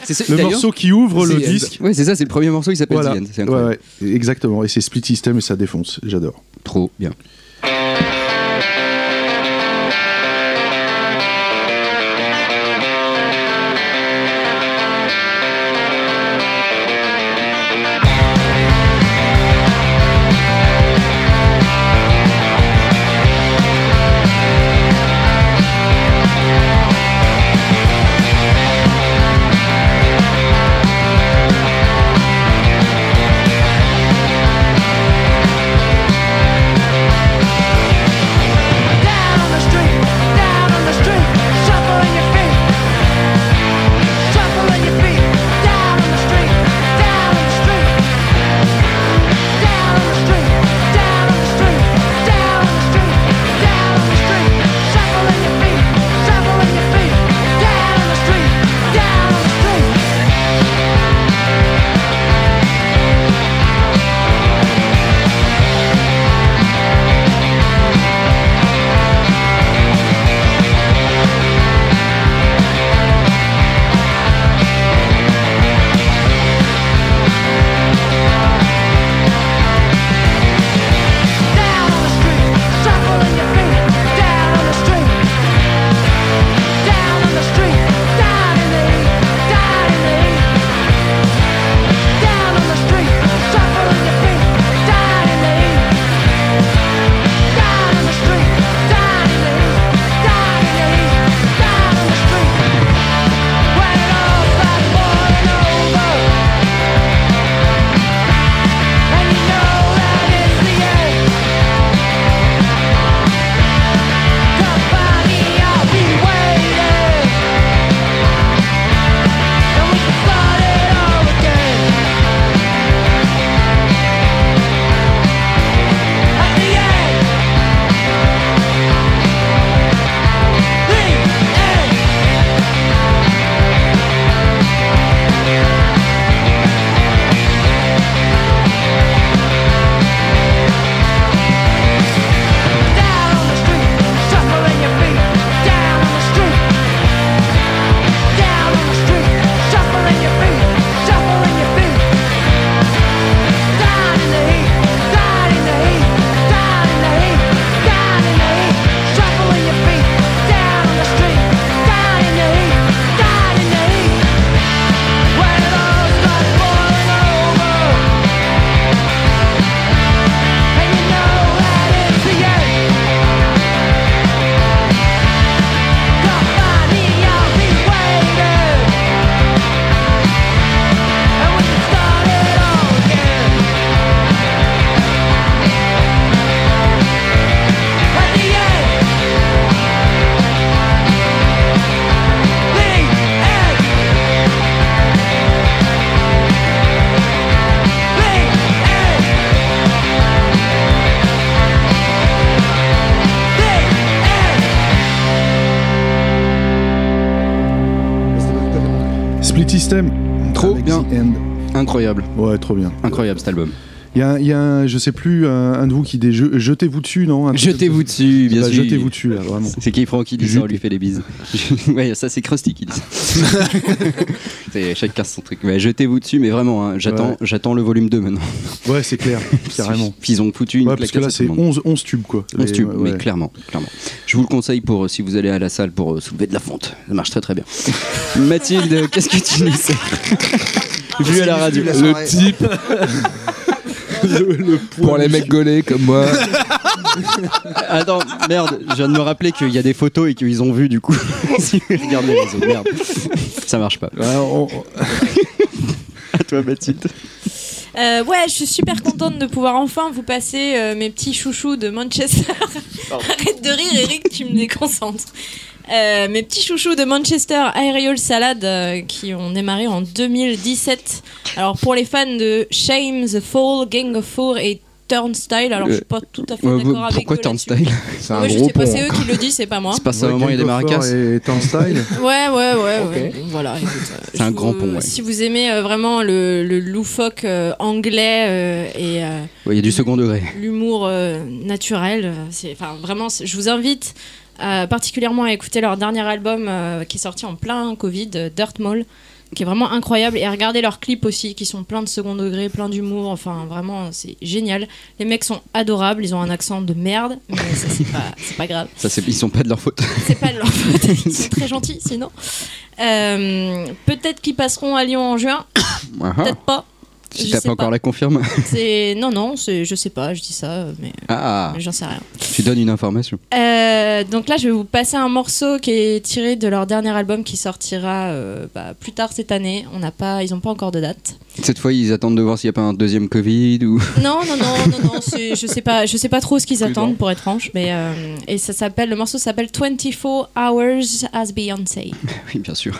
c'est ça, le morceau qui ouvre le The End. disque. Ouais, c'est ça, c'est le premier morceau qui s'appelle Voilà. The End. C'est Ouais, ouais, exactement. Et c'est Split System et ça défonce. J'adore. Trop bien. System. Trop bien. Incroyable, Ouais, trop bien. incroyable cet album. Il y a, un- il y a un, je sais plus, un, un de vous qui dit je- jetez-vous dessus, non? Jetez-vous dessus, bien Bah, sûr. Jetez-vous dessus, là, vraiment. C'est qui Franck qui dit ça, on lui fait des bises. ouais, ça c'est Krusty qui dit ça. Chacun son truc. Mais jetez-vous dessus, mais vraiment, hein, j'attends, Ouais. j'attends le volume 2 maintenant. Ouais, c'est clair, carrément. Ils ont foutu une Ouais, parce que là, c'est le monde. 11, 11 tubes, quoi. 11 Les- tubes, ouais. mais clairement, clairement. Je vous le conseille pour euh, si vous allez à la salle pour euh, soulever de la fonte. Ça marche très très bien. Mathilde, qu'est-ce que tu nous sais Vu à la radio. La Le Pour les mecs gaulés comme moi. Attends, merde, je viens de me rappeler qu'il y a des photos et qu'ils ont vu du coup. si vous regardez les réseaux, merde. Ça marche pas. Ouais, on- À toi, Mathilde. Euh, ouais, je suis super contente de pouvoir enfin vous passer euh, mes petits chouchous de Manchester. Arrête de rire, Eric, tu me déconcentres. Euh, mes petits chouchous de Manchester Aerial Salad qui ont démarré en 2017. Alors pour les fans de Shame, The Fall, Gang of Four et Turnstile, alors je suis pas tout à fait d'accord avec pourquoi eux là-dessus. Turnstile C'est un Ouais, je gros sais pas, pont. c'est eux qui le disent, c'est pas moi. C'est pas ça, moment il y a des maracas. Et Turnstile. Ouais, ouais, ouais, ouais. Voilà. euh, C'est un vous- grand pont, ouais. Si vous aimez euh, vraiment le, le loufoque euh, anglais euh, et il y a du second degré. l'humour naturel, c'est, enfin vraiment, je vous invite euh, particulièrement à écouter leur dernier album euh, qui est sorti en plein Covid, euh, Dirt Mall, qui est vraiment incroyable, et à regarder leurs clips aussi, qui sont plein de second degré, plein d'humour, enfin vraiment, c'est génial. Les mecs sont adorables, ils ont un accent de merde, mais ça c'est pas, pas grave. Ça, ils sont pas de leur faute. C'est pas de leur faute, ils sont très gentils sinon. Euh, peut-être qu'ils passeront à Lyon en juin, peut-être pas. Si t'as sais pas encore la confirme. C'est non non, je sais pas, je dis ça, mais, Ah, j'en sais rien. tu donnes une information. Euh, donc là, je vais vous passer un morceau qui est tiré de leur dernier album qui sortira euh, bah, plus tard cette année. On n'a pas, ils n'ont pas encore de date. Cette fois, ils attendent de voir s'il n'y a pas un deuxième Covid ou. Non non non non non, je sais pas, je sais pas trop ce qu'ils attendent pour être franche, mais euh, et ça s'appelle le morceau s'appelle 24 Hours as Beyoncé. Oui, bien sûr.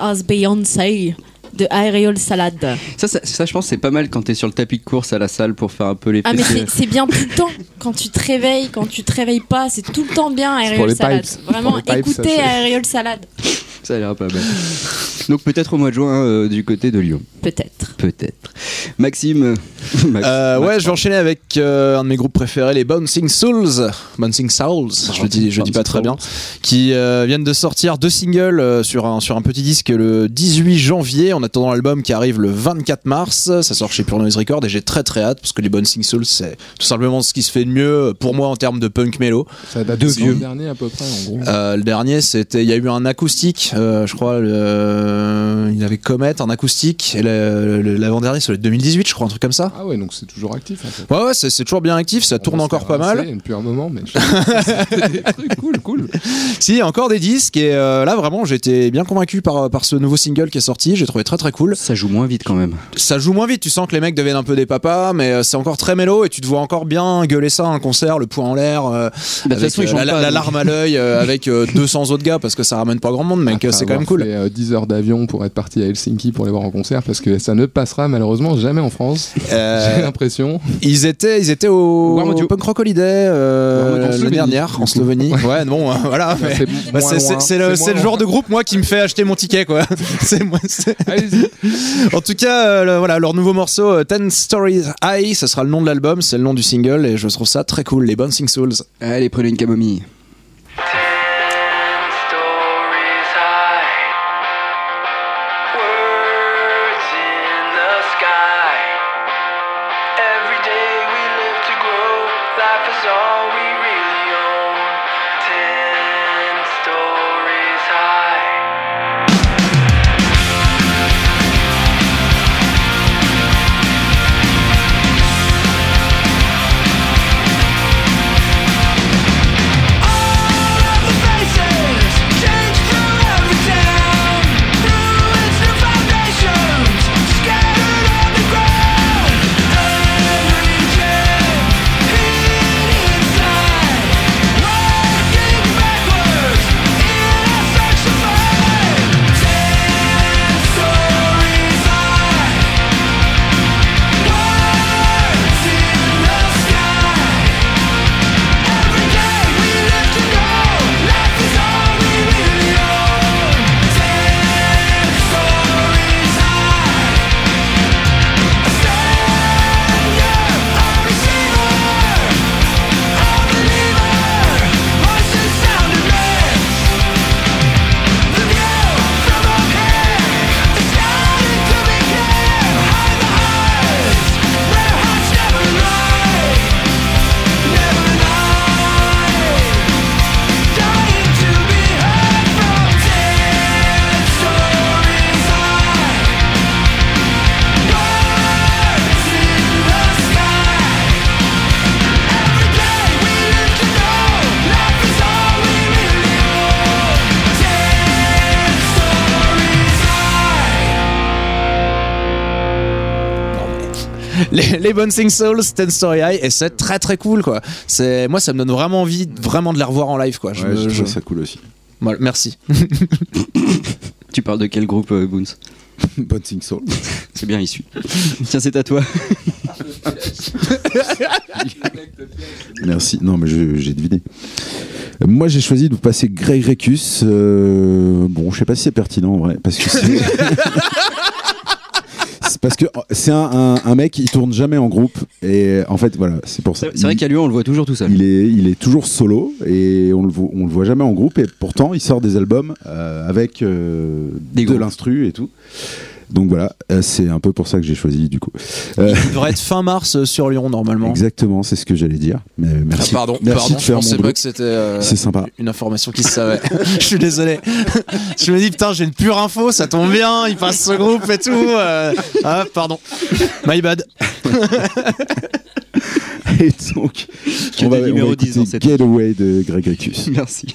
As Beyoncé de Aerial Salad. Ça, ça, ça, je pense, c'est pas mal quand t'es sur le tapis de course à la salle pour faire un peu les Ah mais fessiers. c'est c'est bien tout le temps. Quand tu te réveilles, quand tu te réveilles pas, c'est tout le temps bien Aerial Salad. pipes. Vraiment, écoutez Aerial Salad. Ça a l'air pas mal. Donc peut-être au mois de juin euh, du côté de Lyon. Peut-être. Peut-être. Maxime. Max- Euh, Max- ouais, je vais enchaîner avec euh, un de mes groupes préférés, les Bouncing Souls. Bouncing Souls, je le dis, je le dis pas très bien. Qui euh, viennent de sortir deux singles euh, sur, un, sur un petit disque le 18 janvier, en attendant l'album qui arrive le 24 mars. Ça sort chez Pure Noise Record et j'ai très très hâte parce que les Bouncing Souls, c'est tout simplement ce qui se fait de mieux pour moi en termes de punk mélo. Ça date De vieux. vieux dernier à peu près en gros. Euh, le dernier, c'était, il y a eu un acoustique, euh, je crois, le- il avait Comet, un acoustique, et le- le- l'avant-dernier, c'est le 2018, je crois, un truc comme ça. Ah ouais, donc c'est toujours actif en fait. Ouais, ouais, c'est, toujours bien actif, ça tourne encore pas mal. Depuis un moment, mais c'était des trucs cool, cool. Si, encore des disques, et euh, là, vraiment, j'étais bien convaincu par, par ce nouveau single qui est sorti, j'ai trouvé très très cool. Ça joue moins vite quand même. Ça joue moins vite, tu sens que les mecs deviennent un peu des papas, mais euh, c'est encore très mélo, et tu te vois encore bien gueuler ça à un concert, le poing en l'air, euh, Bah, avec façon, euh, la, pas, la donc. larme à l'œil, euh, avec euh, 200 autres gars, parce que ça ramène pas grand monde, mec, Après c'est quand même cool. fait, euh, 10 heures d'avion pour être parti à Helsinki pour les voir en concert parce que ça ne passera malheureusement jamais en France. Euh, J'ai l'impression. Ils étaient, ils étaient au Warmodio. Punk Rock Holiday euh, l'année Slovénie, dernière en. Slovénie. Ouais, bon, euh, voilà. C'est bah, c'est- le, genre de groupe moi qui me fait acheter mon ticket quoi. moi. En tout cas, euh, le- voilà leur nouveau morceau euh, Ten Stories High, ce sera le nom de l'album, c'est le nom du single et je trouve ça très cool. Les Bouncing Souls. Allez, prenez une camomille. Les, Bouncing Souls, Ten Story High et c'est très très cool quoi. C'est moi ça me donne vraiment envie vraiment de les revoir en live quoi. Je Ouais, me- j'ai je- trouvé ça cool aussi. Voilà, merci. Tu parles de quel groupe, euh, Boons Bouncing Soul. C'est bien issu. Tiens, c'est à toi. Merci. Non, mais je- j'ai deviné. Moi, j'ai choisi de vous passer Greg Recus. Euh, bon, je sais pas si c'est pertinent en vrai, parce que parce que oh, c'est un, un- un mec, il tourne jamais en groupe. Et en fait, voilà, c'est pour ça. C'est vrai qu'à Lyon, on le voit toujours tout seul. il est, il est toujours solo et on le, voit, on le voit jamais en groupe. Et pourtant, il sort des albums euh, avec euh, Des de l'instru et tout. Donc voilà, euh, c'est un peu pour ça que j'ai choisi du coup. Euh, Il devrait être fin mars euh, sur Lyon normalement. exactement, c'est ce que j'allais dire. Mais Ah, merci. pardon, merci pardon, de je faire mon pensais pas que c'était euh, C'est sympa. une information qui se savait. je suis désolé. je me dis putain, j'ai une pure info, ça tombe bien, il passe ce groupe et tout. euh. Ah, pardon. My bad. Et donc, Que on va, on va numéros 10 dans écouter Getaway de Greg Recus. Merci.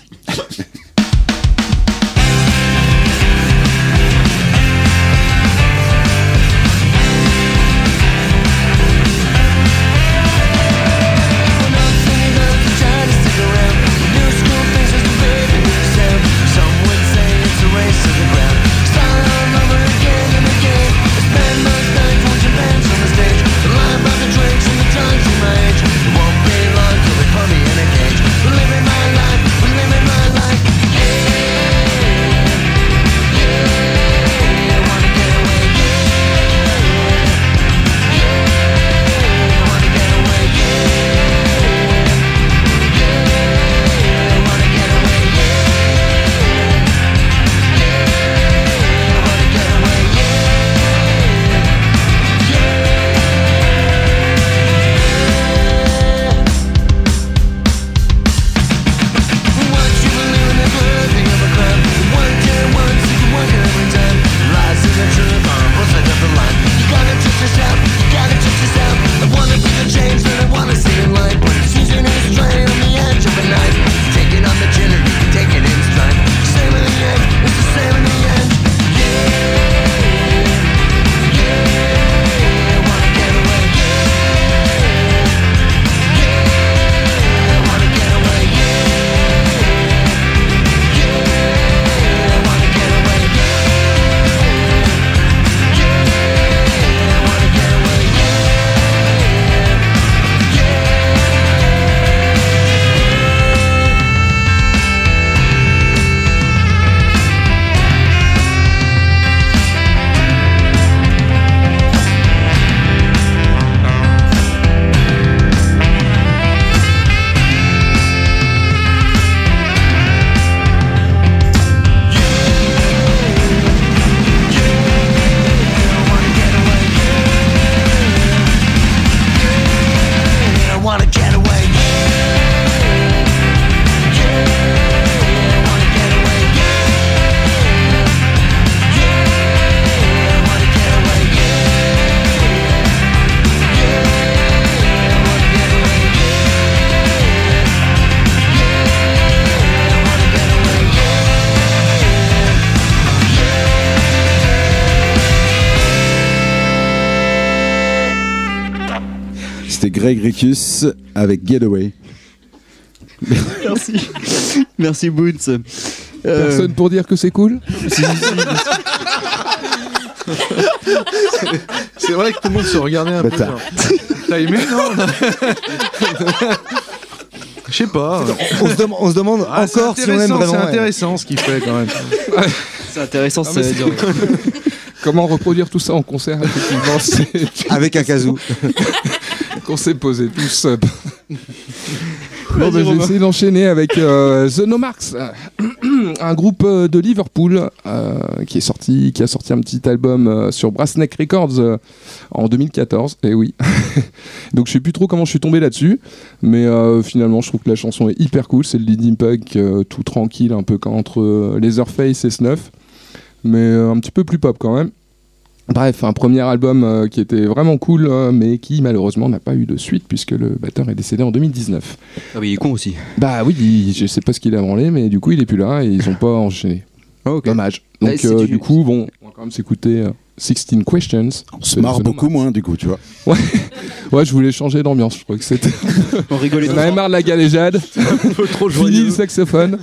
Greg Ricus avec Getaway. Merci. Merci, Boots. Euh, Personne pour dire que c'est cool C'est vrai que tout le monde se regardait un peu. Bâtard. genre. T'as aimé, non Je sais pas. On se, dem- on se demande Ah, c'est encore si on aime intéressant, vraiment. C'est ouais. intéressant ce qu'il fait quand même. C'est intéressant, Ah, Comment reproduire tout ça en concert Effectivement, c'est Avec un kazoo. qu'on s'est posé tous. Bon, vais Romain. essayer d'enchaîner avec euh, The Nomarks, un groupe euh, de Liverpool euh, qui est sorti, qui a sorti un petit album euh, sur Brassneck Records euh, en 2014. Et oui, donc je sais plus trop comment je suis tombé là-dessus, mais euh, finalement je trouve que la chanson est hyper cool. C'est le leading punk euh, tout tranquille, un peu comme entre euh, Leatherface et Snuff, mais euh, un petit peu plus pop quand même. Bref, un premier album euh, qui était vraiment cool, euh, mais qui malheureusement n'a pas eu de suite puisque le batteur est décédé en 2019. Ah oui, il est con aussi. Bah oui, il- je sais pas ce qu'il a branlé, mais du coup il est plus là et ils ont pas enchaîné. Dommage. Ouais, Donc euh, du- du coup, bon, on va quand même s'écouter euh, 16 Questions. On se marre beaucoup moins, du coup, tu vois. Ouais, je voulais changer d'ambiance, je crois que c'était. On rigolait On avait marre de la galéjade. trop Fini le saxophone.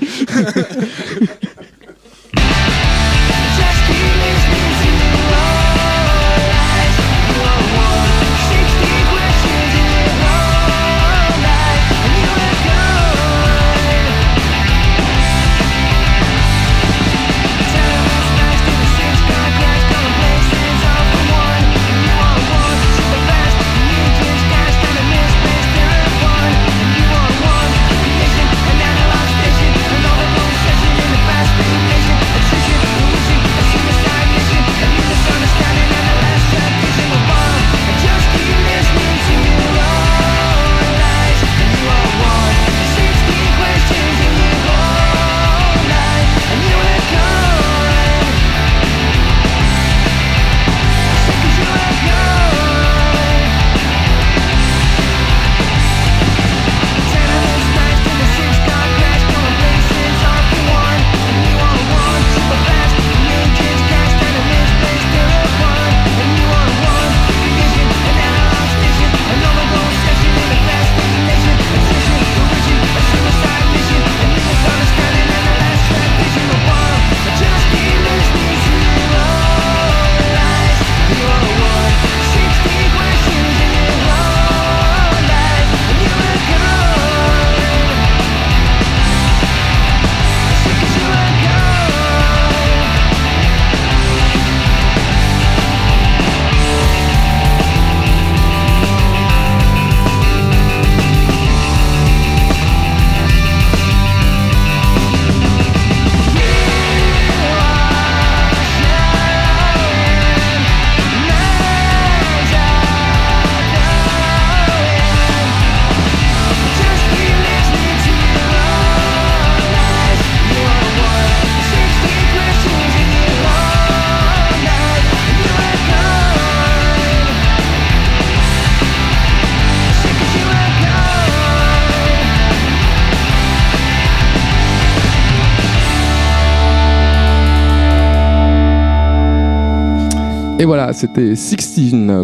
Voilà, c'était 16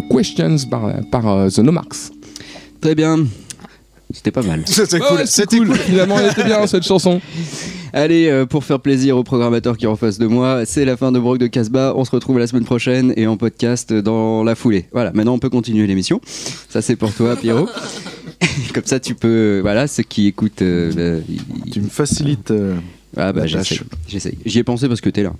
Questions par, par euh, The Nomarks. Très bien. C'était pas mal. C'était Ouais, cool. c'est C'était cool. cool. Finalement, elle était bien cette chanson. Allez, euh, pour faire plaisir au programmateur qui est en face de moi, c'est la fin de Brock de Casbah. On se retrouve la semaine prochaine et en podcast dans la foulée. Voilà, maintenant on peut continuer l'émission. Ça c'est pour toi, Pierrot. Comme ça, tu peux. Voilà, ceux qui écoutent. euh, bah, Tu me facilites. euh, Ah bah j'essaye. J'y ai pensé parce que t'es là.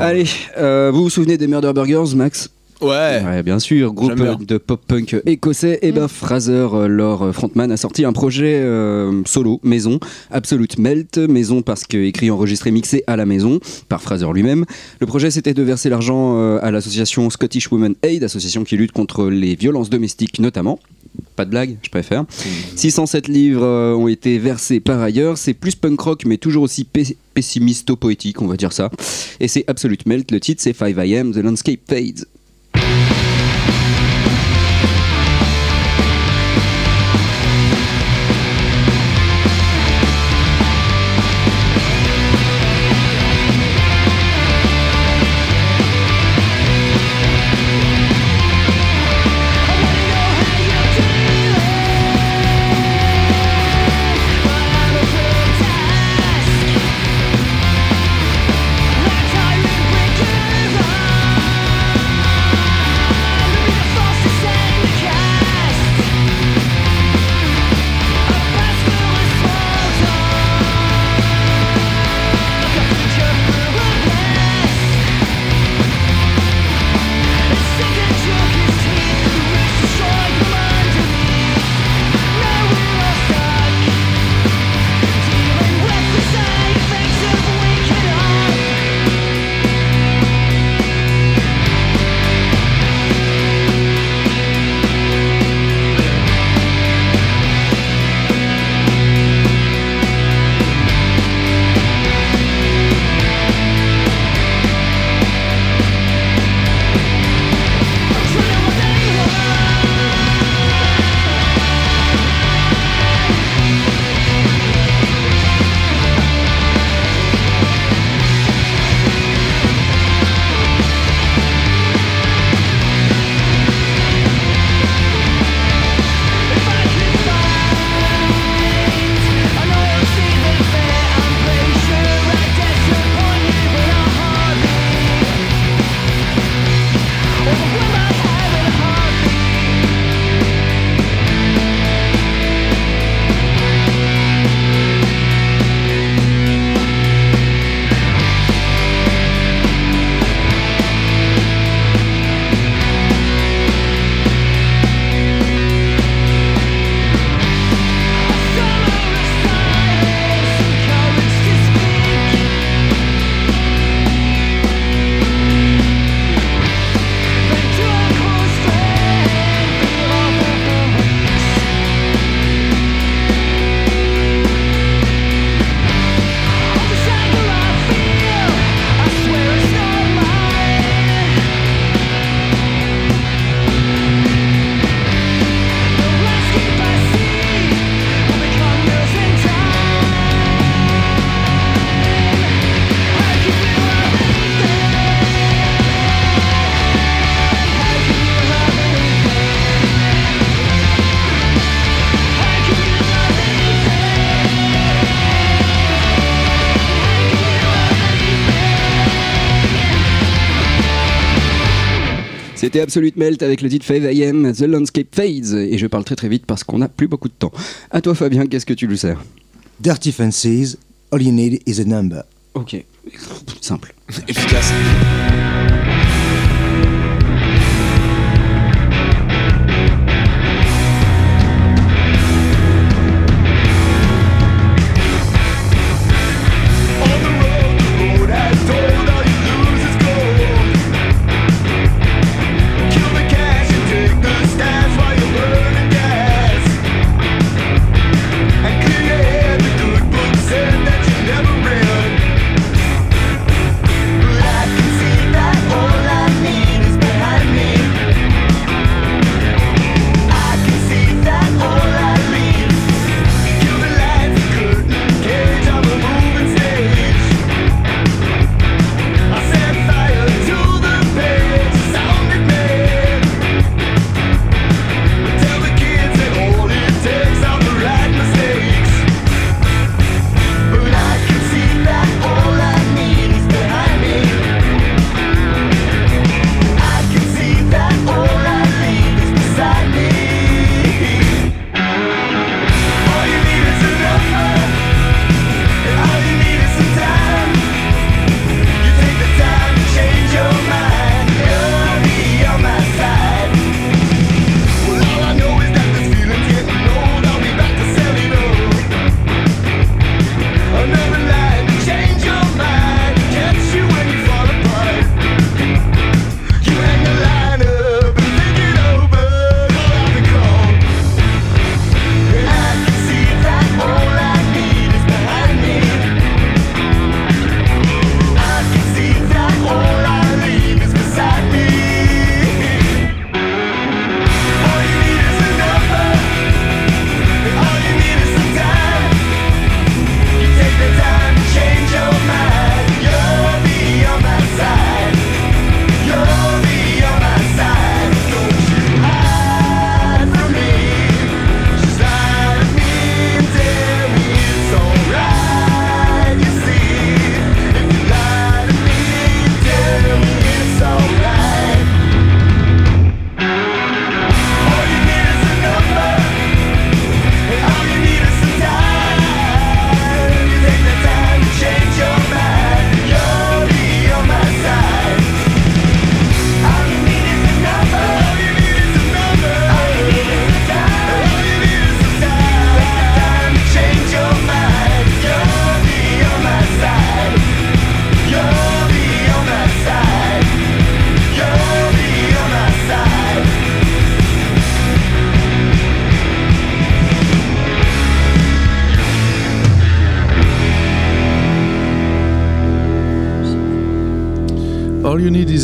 Allez, euh, vous vous souvenez des Murder Burgers, Max? Ouais. Ouais, bien sûr, groupe bien. de pop-punk écossais. Et ben Fraser, euh, leur euh, frontman, a sorti un projet euh, solo, maison, Absolute Melt, maison parce que écrit, enregistré, mixé à la maison par Fraser lui-même. Le projet c'était de verser l'argent euh, à l'association Scottish Women Aid, association qui lutte contre les violences domestiques notamment. Pas de blague, je préfère. 607 livres euh, ont été versés par ailleurs. C'est plus punk rock, mais toujours aussi pe- pessimisto-poétique, on va dire ça. Et c'est Absolute Melt. Le titre, c'est 5 AM, The Landscape Fades. C'était Absolute Melt avec le titre 5 AM, The Landscape Fades. Et je parle très très vite parce qu'on n'a plus beaucoup de temps. À toi Fabien, qu'est-ce que tu lui sers? Dirty Fancies, all you need is a number. Ok, simple. Efficace.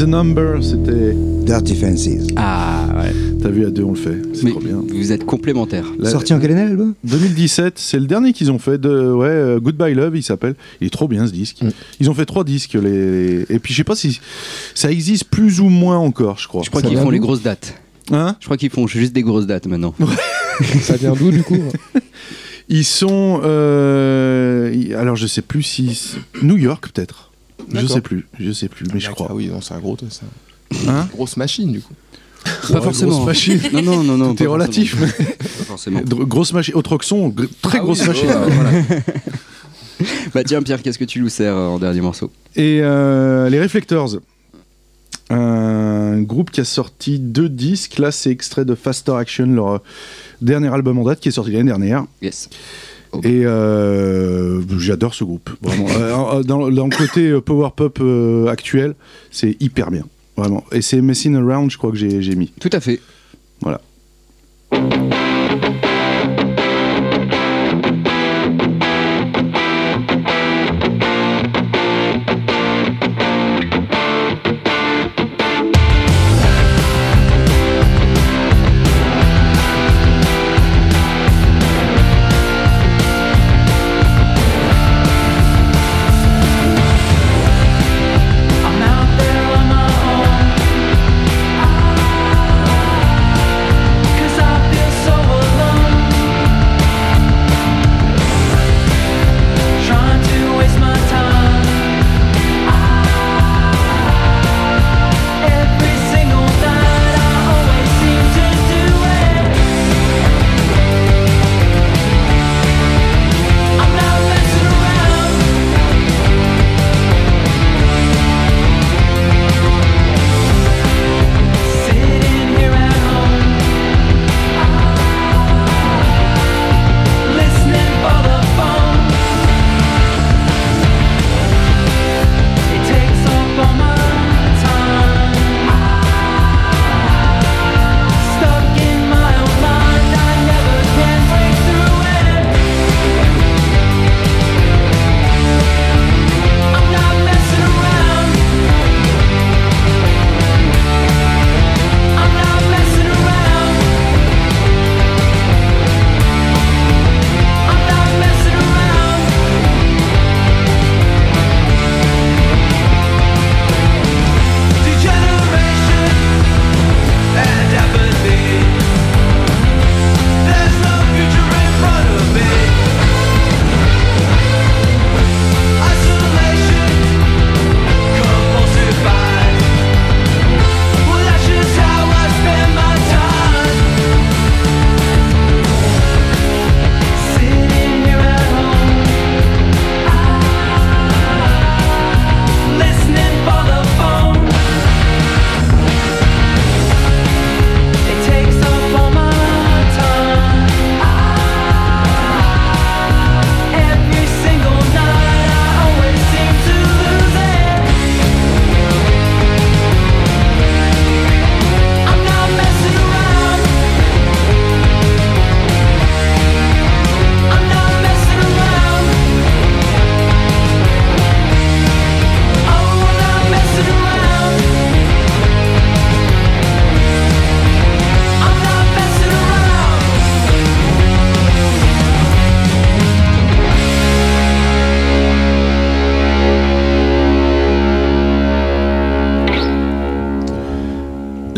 A Number, c'était. Dirty Fancies. Ah ouais. T'as vu, à deux, on le fait. C'est Mais trop bien. vous êtes complémentaires. La- Sorti en quelle année l'album? 2017, c'est le dernier qu'ils ont fait de ouais euh, Goodbye Love, il s'appelle. Il est trop bien ce disque. Mm. Ils ont fait trois disques les, et puis je sais pas si ça existe plus ou moins encore, je crois. Je crois Ça qu'ils font les grosses dates. Hein? Je crois qu'ils font juste des grosses dates maintenant. Ça vient d'où du coup? Ils sont euh, alors je sais plus si New York peut-être. Je sais plus, je sais plus, mais je crois. Ah oui, c'est un gros. C'est Hein une grosse machine du coup. pas forcément. grosse machine. Non, non, non, non. Pas relatif. forcément. Pas forcément. Grosse machine, Otroxon, gr- très Ah grosse oui, machine. Voilà. Bah tiens Pierre, qu'est-ce que tu nous sers en dernier morceau? Et euh, les Reflectors, un groupe qui a sorti deux disques. Là, c'est extrait de Faster Action, leur dernier album en date qui est sorti l'année dernière. Yes. Et euh, j'adore ce groupe, vraiment. Euh, dans, dans le côté euh, power pop euh, actuel, c'est hyper bien, vraiment. Et c'est Messing Around, je crois que j'ai j'ai mis. Tout à fait. Voilà.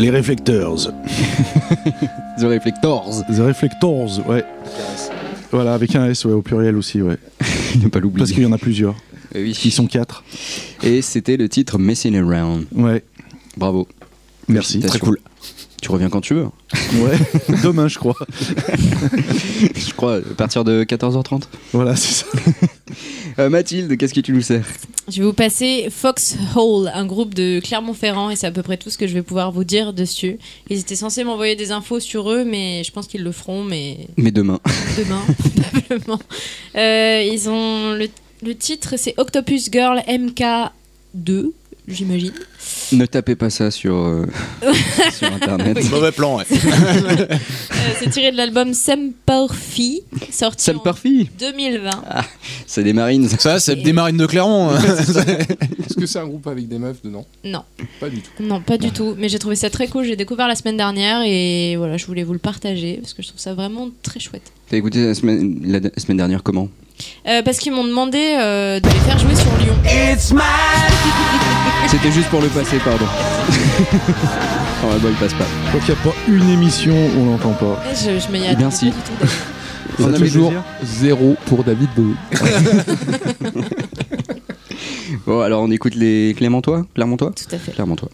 Les Reflectors. The Reflectors. The Reflectors, ouais. Voilà, avec un S, ouais, au pluriel aussi, ouais. Ne pas l'oublier. Parce qu'il y en a plusieurs. Eh oui. Ils sont quatre. Et c'était le titre Messing Around. Ouais. Bravo. Merci. Très cool. Tu reviens quand tu veux. Ouais. Demain, je crois. Je crois à partir de 14h30. Voilà, c'est ça. Euh, Mathilde, qu'est-ce que tu nous sers? Je vais vous passer Foxhole, un groupe de Clermont-Ferrand, et c'est à peu près tout ce que je vais pouvoir vous dire dessus. Ils étaient censés m'envoyer des infos sur eux, mais je pense qu'ils le feront, mais Mais demain. demain, probablement. Euh, ils ont le, le titre, c'est Octopus Girl MK2, j'imagine. Ne tapez pas ça sur, euh, sur internet. Mauvais plan, ouais. Euh, c'est tiré de l'album Semperfi, sorti Sam en Parfy 2020. C'est des marines. Ça, c'est des marines de Clermont. hein. Est-ce que c'est un groupe avec des meufs dedans? Non. Pas du tout. Non, pas du tout. Mais j'ai trouvé ça très cool. J'ai découvert la semaine dernière et voilà, je voulais vous le partager parce que je trouve ça vraiment très chouette. T'as écouté la semaine, la semaine dernière comment? Euh, parce qu'ils m'ont demandé euh, de les faire jouer sur Lyon. C'était juste pour le passer, pardon. Normalement, il passe pas. Je crois qu'il n'y a pas une émission où on l'entend pas. Et Je, je m'y Eh bien, attendais si. pas du tout. d'ailleurs. Et Ça te fait toujours zéro pour David Bowie. Bon, alors on écoute les Clermontois Clermontois Tout à fait. Clermontois.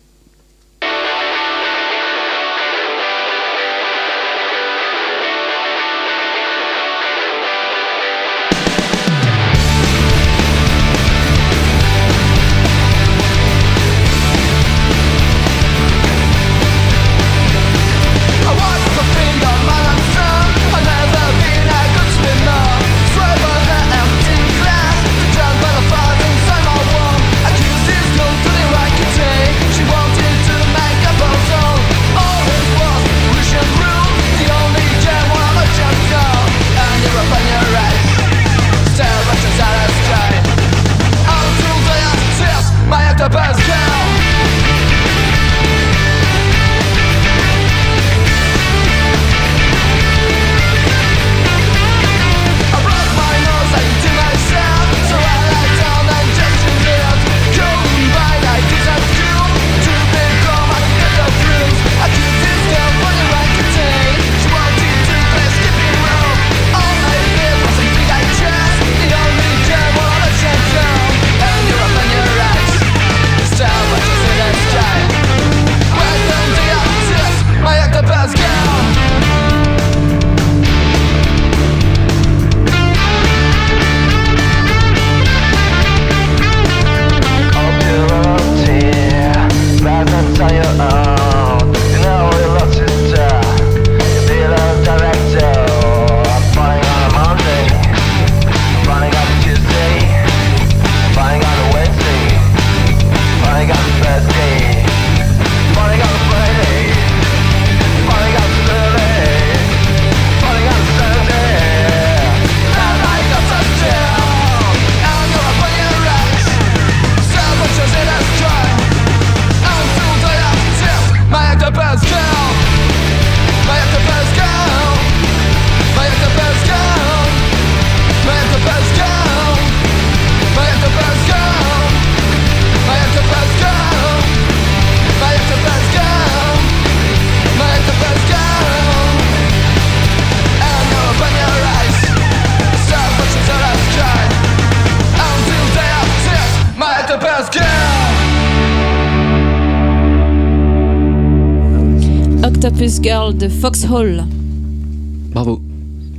Bravo.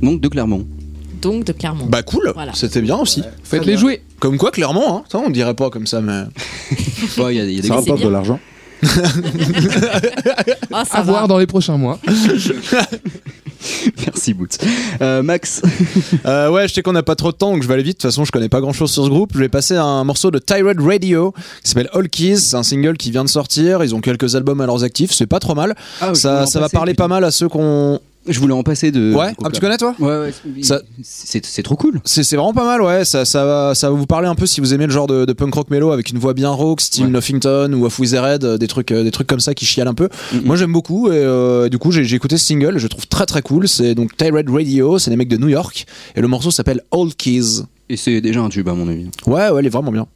Donc de Clermont. donc de Clermont. Bah cool, Voilà. c'était bien aussi. Faites-les jouer. Comme quoi, clairement, hein. Ça, on dirait pas comme ça, mais. Ouais, il y a, il y a des Ça c'est rapporte bien. de l'argent. Ah, ça À va. voir dans les prochains mois. Merci Boots. Euh, Max, Euh, ouais, je sais qu'on n'a pas trop de temps, donc je vais aller vite. De toute façon, je connais pas grand chose sur ce groupe. Je vais passer à un morceau de Tyrant Radio qui s'appelle All Keys. C'est un single qui vient de sortir. Ils ont quelques albums à leurs actifs. C'est pas trop mal. Ah, ça ça va parler putain. pas mal à ceux qu'on. je voulais en passer de. Ouais, ah, tu connais toi Ouais, ouais. Ça- C'est c'est trop cool. C'est c'est vraiment pas mal, ouais. Ça, ça, va, ça va vous parler un peu si vous aimez le genre de, de punk rock mélo avec une voix bien rauque, style Ouais. Nothington ou Off With The Red, euh, des trucs, des trucs comme ça qui chialent un peu. Moi j'aime beaucoup et euh, du coup j'ai j'ai écouté ce single, je le trouve très très cool. C'est donc Radio, c'est des mecs de New York et le morceau s'appelle Old Keys. Et c'est déjà un tube à mon avis. Ouais, ouais, il est vraiment bien.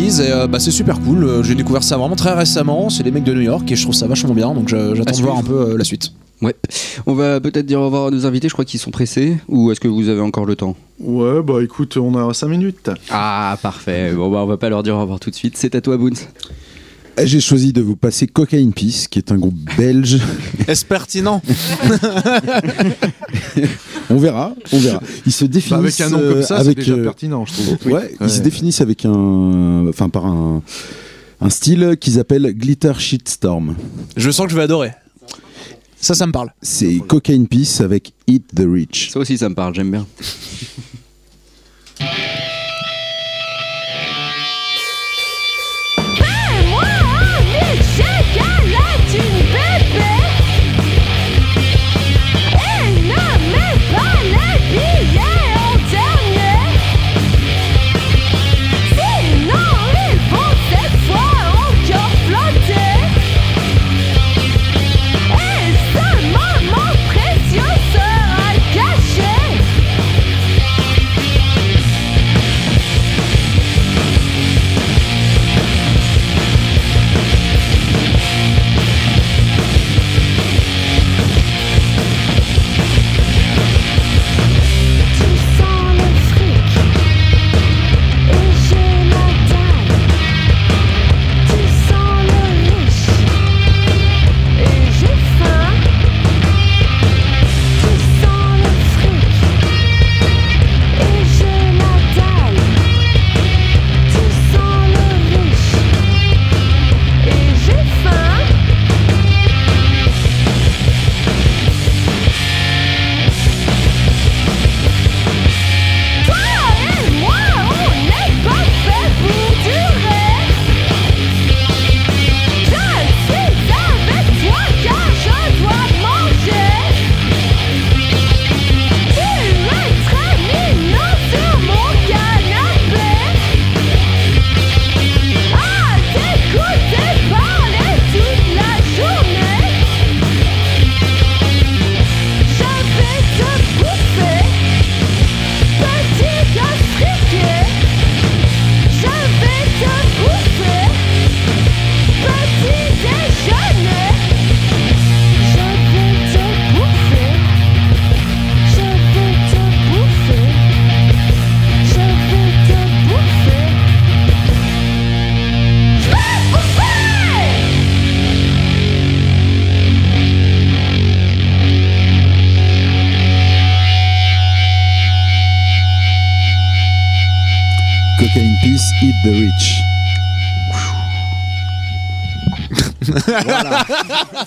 Et euh, bah, c'est super cool. Euh, J'ai découvert ça vraiment très récemment. C'est les mecs de New York et je trouve ça vachement bien donc j'attends de voir un peu euh, la suite. Ouais. On va peut-être dire au revoir à nos invités, je crois qu'ils sont pressés. Ou est-ce que vous avez encore le temps? Ouais, bah écoute, on a 5 minutes. Ah, parfait. Bon, bah, on va pas leur dire au revoir tout de suite. C'est à toi, Boons. Et J'ai choisi de vous passer Cocaine Peace, qui est un groupe belge. Est-ce pertinent? On verra, on verra. Ils se définissent Bah, avec un nom comme euh, ça, c'est avec, déjà euh, pertinent, je trouve. Ouais, Ouais. ils se définissent avec un, enfin par un, un style qu'ils appellent Glitter Shitstorm. Je sens que je vais adorer. Ça, ça me parle. C'est Cocaine Peace avec Eat the Rich. Ça aussi, ça me parle, j'aime bien.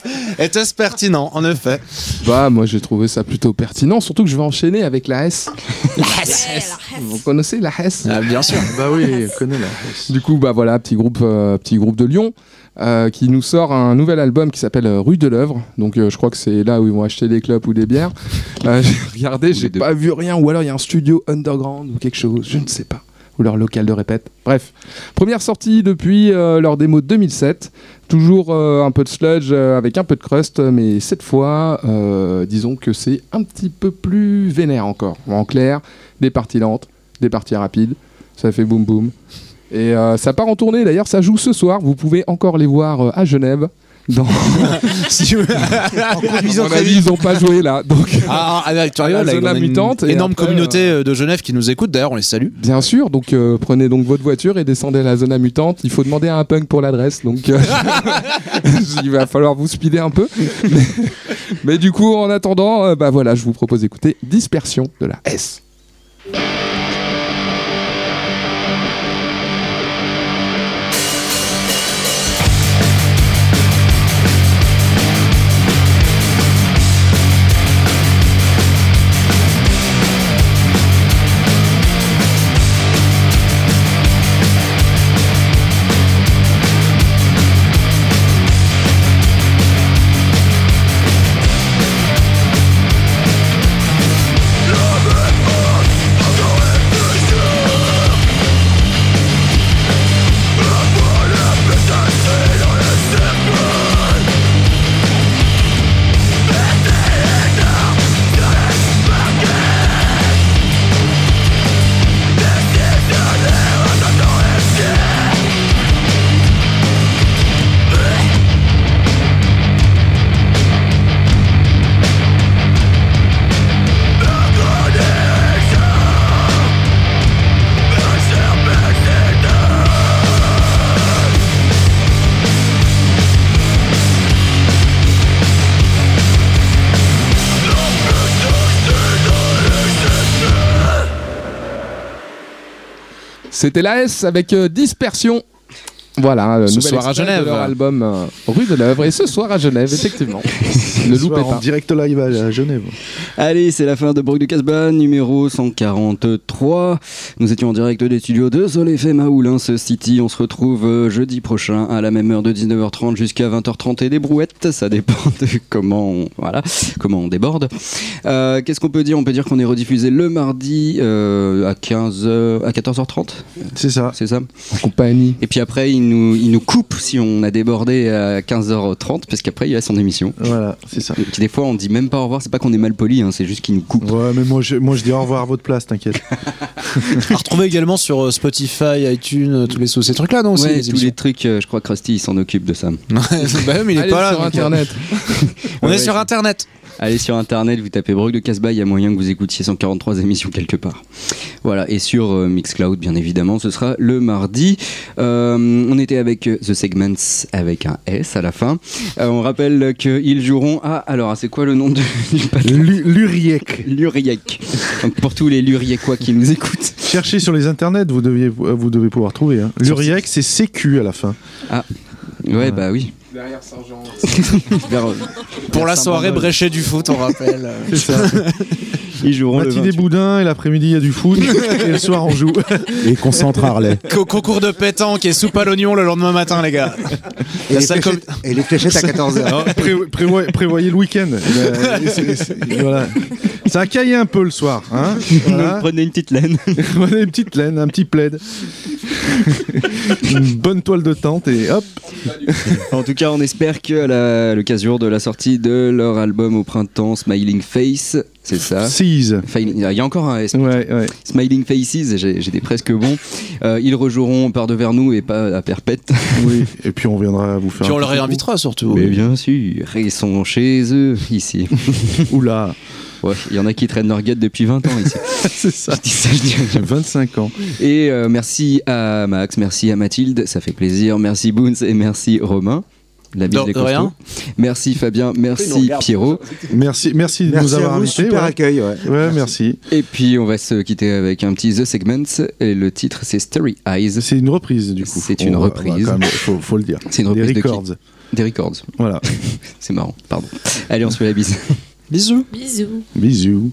Était-ce pertinent, en effet Bah, moi j'ai trouvé ça plutôt pertinent, surtout que je vais enchaîner avec la S. Vous connaissez la S Ah, Bien sûr. Bah oui, on connaît là. Du coup, bah voilà, petit groupe, euh, petit groupe de Lyon euh, qui nous sort un nouvel album qui s'appelle euh, Rue de l'œuvre. Donc, euh, je crois que c'est là où ils vont acheter des clopes ou des bières. Euh, j'ai regardé, j'ai pas vu rien. Ou alors il y a un studio underground ou quelque chose, je ne sais pas. Ou leur local de répète. Bref, première sortie depuis euh, leur démo de 2007. Toujours euh, un peu de sludge euh, avec un peu de crust, mais cette fois, euh, disons que c'est un petit peu plus vénère encore. En clair, des parties lentes, des parties rapides. Ça fait boum boum. Et ça part en tournée d'ailleurs, ça joue ce soir. Vous pouvez encore les voir à Genève. Dans... Si En conduisant à mon très avis, vite. ils n'ont pas joué là. Donc, Ah, ah, avec Turio, La là, zone on a une mutante, énorme après, communauté euh, de Genève qui nous écoute. D'ailleurs, on les salue. bien sûr, donc euh, prenez donc votre voiture et descendez à la zone mutante. Il faut demander à un punk pour l'adresse. Donc, euh, il va falloir vous speeder un peu. Mais, mais du coup, en attendant, euh, bah voilà, je vous propose d'écouter Dispersion de la S. C'était la S avec euh, Dispersion. Voilà, le Ce nouvel soir à Genève. de leur album euh, Rue de l'œuvre et ce soir à Genève, effectivement. ne Ce loupez soir, en pas. direct live à, Genève. Allez, c'est la fin de Bruck de Casbah, numéro 143. Nous étions en direct des studios de Sol FM à Oulins City. On se retrouve euh, jeudi prochain à la même heure de 19h30 jusqu'à 20h30 et des brouettes. Ça dépend de comment on, voilà, comment on déborde. Euh, Qu'est-ce qu'on peut dire? On peut dire qu'on est rediffusé le mardi euh, à 15 à 14h30. C'est ça. C'est ça. En compagnie. Et puis après, il nous, il nous coupe si on a débordé à 15h30 parce qu'après, il y a son émission. Voilà, c'est ça. Qui, des fois, on dit même pas au revoir. C'est pas qu'on est mal poli, hein, c'est juste qu'il nous coupe. Ouais, mais moi je, moi je dis au revoir à votre place, t'inquiète. À retrouver également sur euh, Spotify, iTunes, euh, tous les ces trucs-là, non aussi, Ouais, les tous émissions les trucs, euh, je crois que Krusty il s'en occupe de ça. bah mais il est Allez pas là. sur donc, internet. On Ouais, est sur internet. Allez sur internet, vous tapez Brock de Casbah, il y a moyen que vous écoutiez 143 émissions quelque part. Voilà, et sur euh, Mixcloud, bien évidemment, ce sera le mardi. Euh, on était avec euh, The Segments avec un S à la fin. Euh, on rappelle qu'ils joueront à. Alors, c'est quoi le nom du, du Luriec. Luriec. Donc, pour tous les Luriecois qui nous écoutent. Cherchez sur les internets, vous, deviez, vous devez pouvoir trouver. Hein. Luriec, c'est CQ à la fin. Ouais, bah oui. Derrière Sergent. Vers- Pour la soirée bréchée du foot, on rappelle. C'est ça. Ils joueront le Matinée 28. boudin et l'après-midi il y a du foot et le soir on joue. Et concentre Harley. Co- concours de pétanque et soupe à l'oignon le lendemain matin, les gars. Et les, fléchettes, et les fléchettes à 14h. Alors, pré- prévoyez, prévoyez le week-end. Voilà. Ça a caillé un peu le soir. Hein voilà. Prenez une petite laine. Voilà, une petite laine, un petit plaid. une bonne toile de tente et hop. En tout cas, on espère qu'à la- l'occasion de la sortie de leur album au printemps, Smiling Face, c'est ça Seize. Il y a encore un S. Ouais, ouais. Smiling Faces, j'ai- j'étais presque bon. Euh, ils rejoueront par devers nous et pas à perpète. Oui. Et puis on viendra vous faire. Puis on un le petit réinvitera surtout. Mais bien sûr, ils sont chez eux ici. Oula, Ouais, il y en a qui traînent leur guette depuis 20 ans ici. c'est ça. Je dis ça, je dis rien. J'ai 25 ans. Et euh, merci à Max, merci à Mathilde, ça fait plaisir. Merci Boons et merci Romain. La bise De- des rien. Merci Fabien, merci Pierrot. Merci, merci de Merci nous avoir invités. super ouais. accueil. Ouais. Ouais, merci. Et puis on va se quitter avec un petit The Segments et le titre c'est Starry Eyes. C'est une reprise du coup. C'est une va- reprise. quand même- faut, faut le dire. C'est une Des reprise de qui records. Des records. Voilà. C'est marrant, pardon. Allez, on se fait la bise. Bisous. Bisous. Bisous.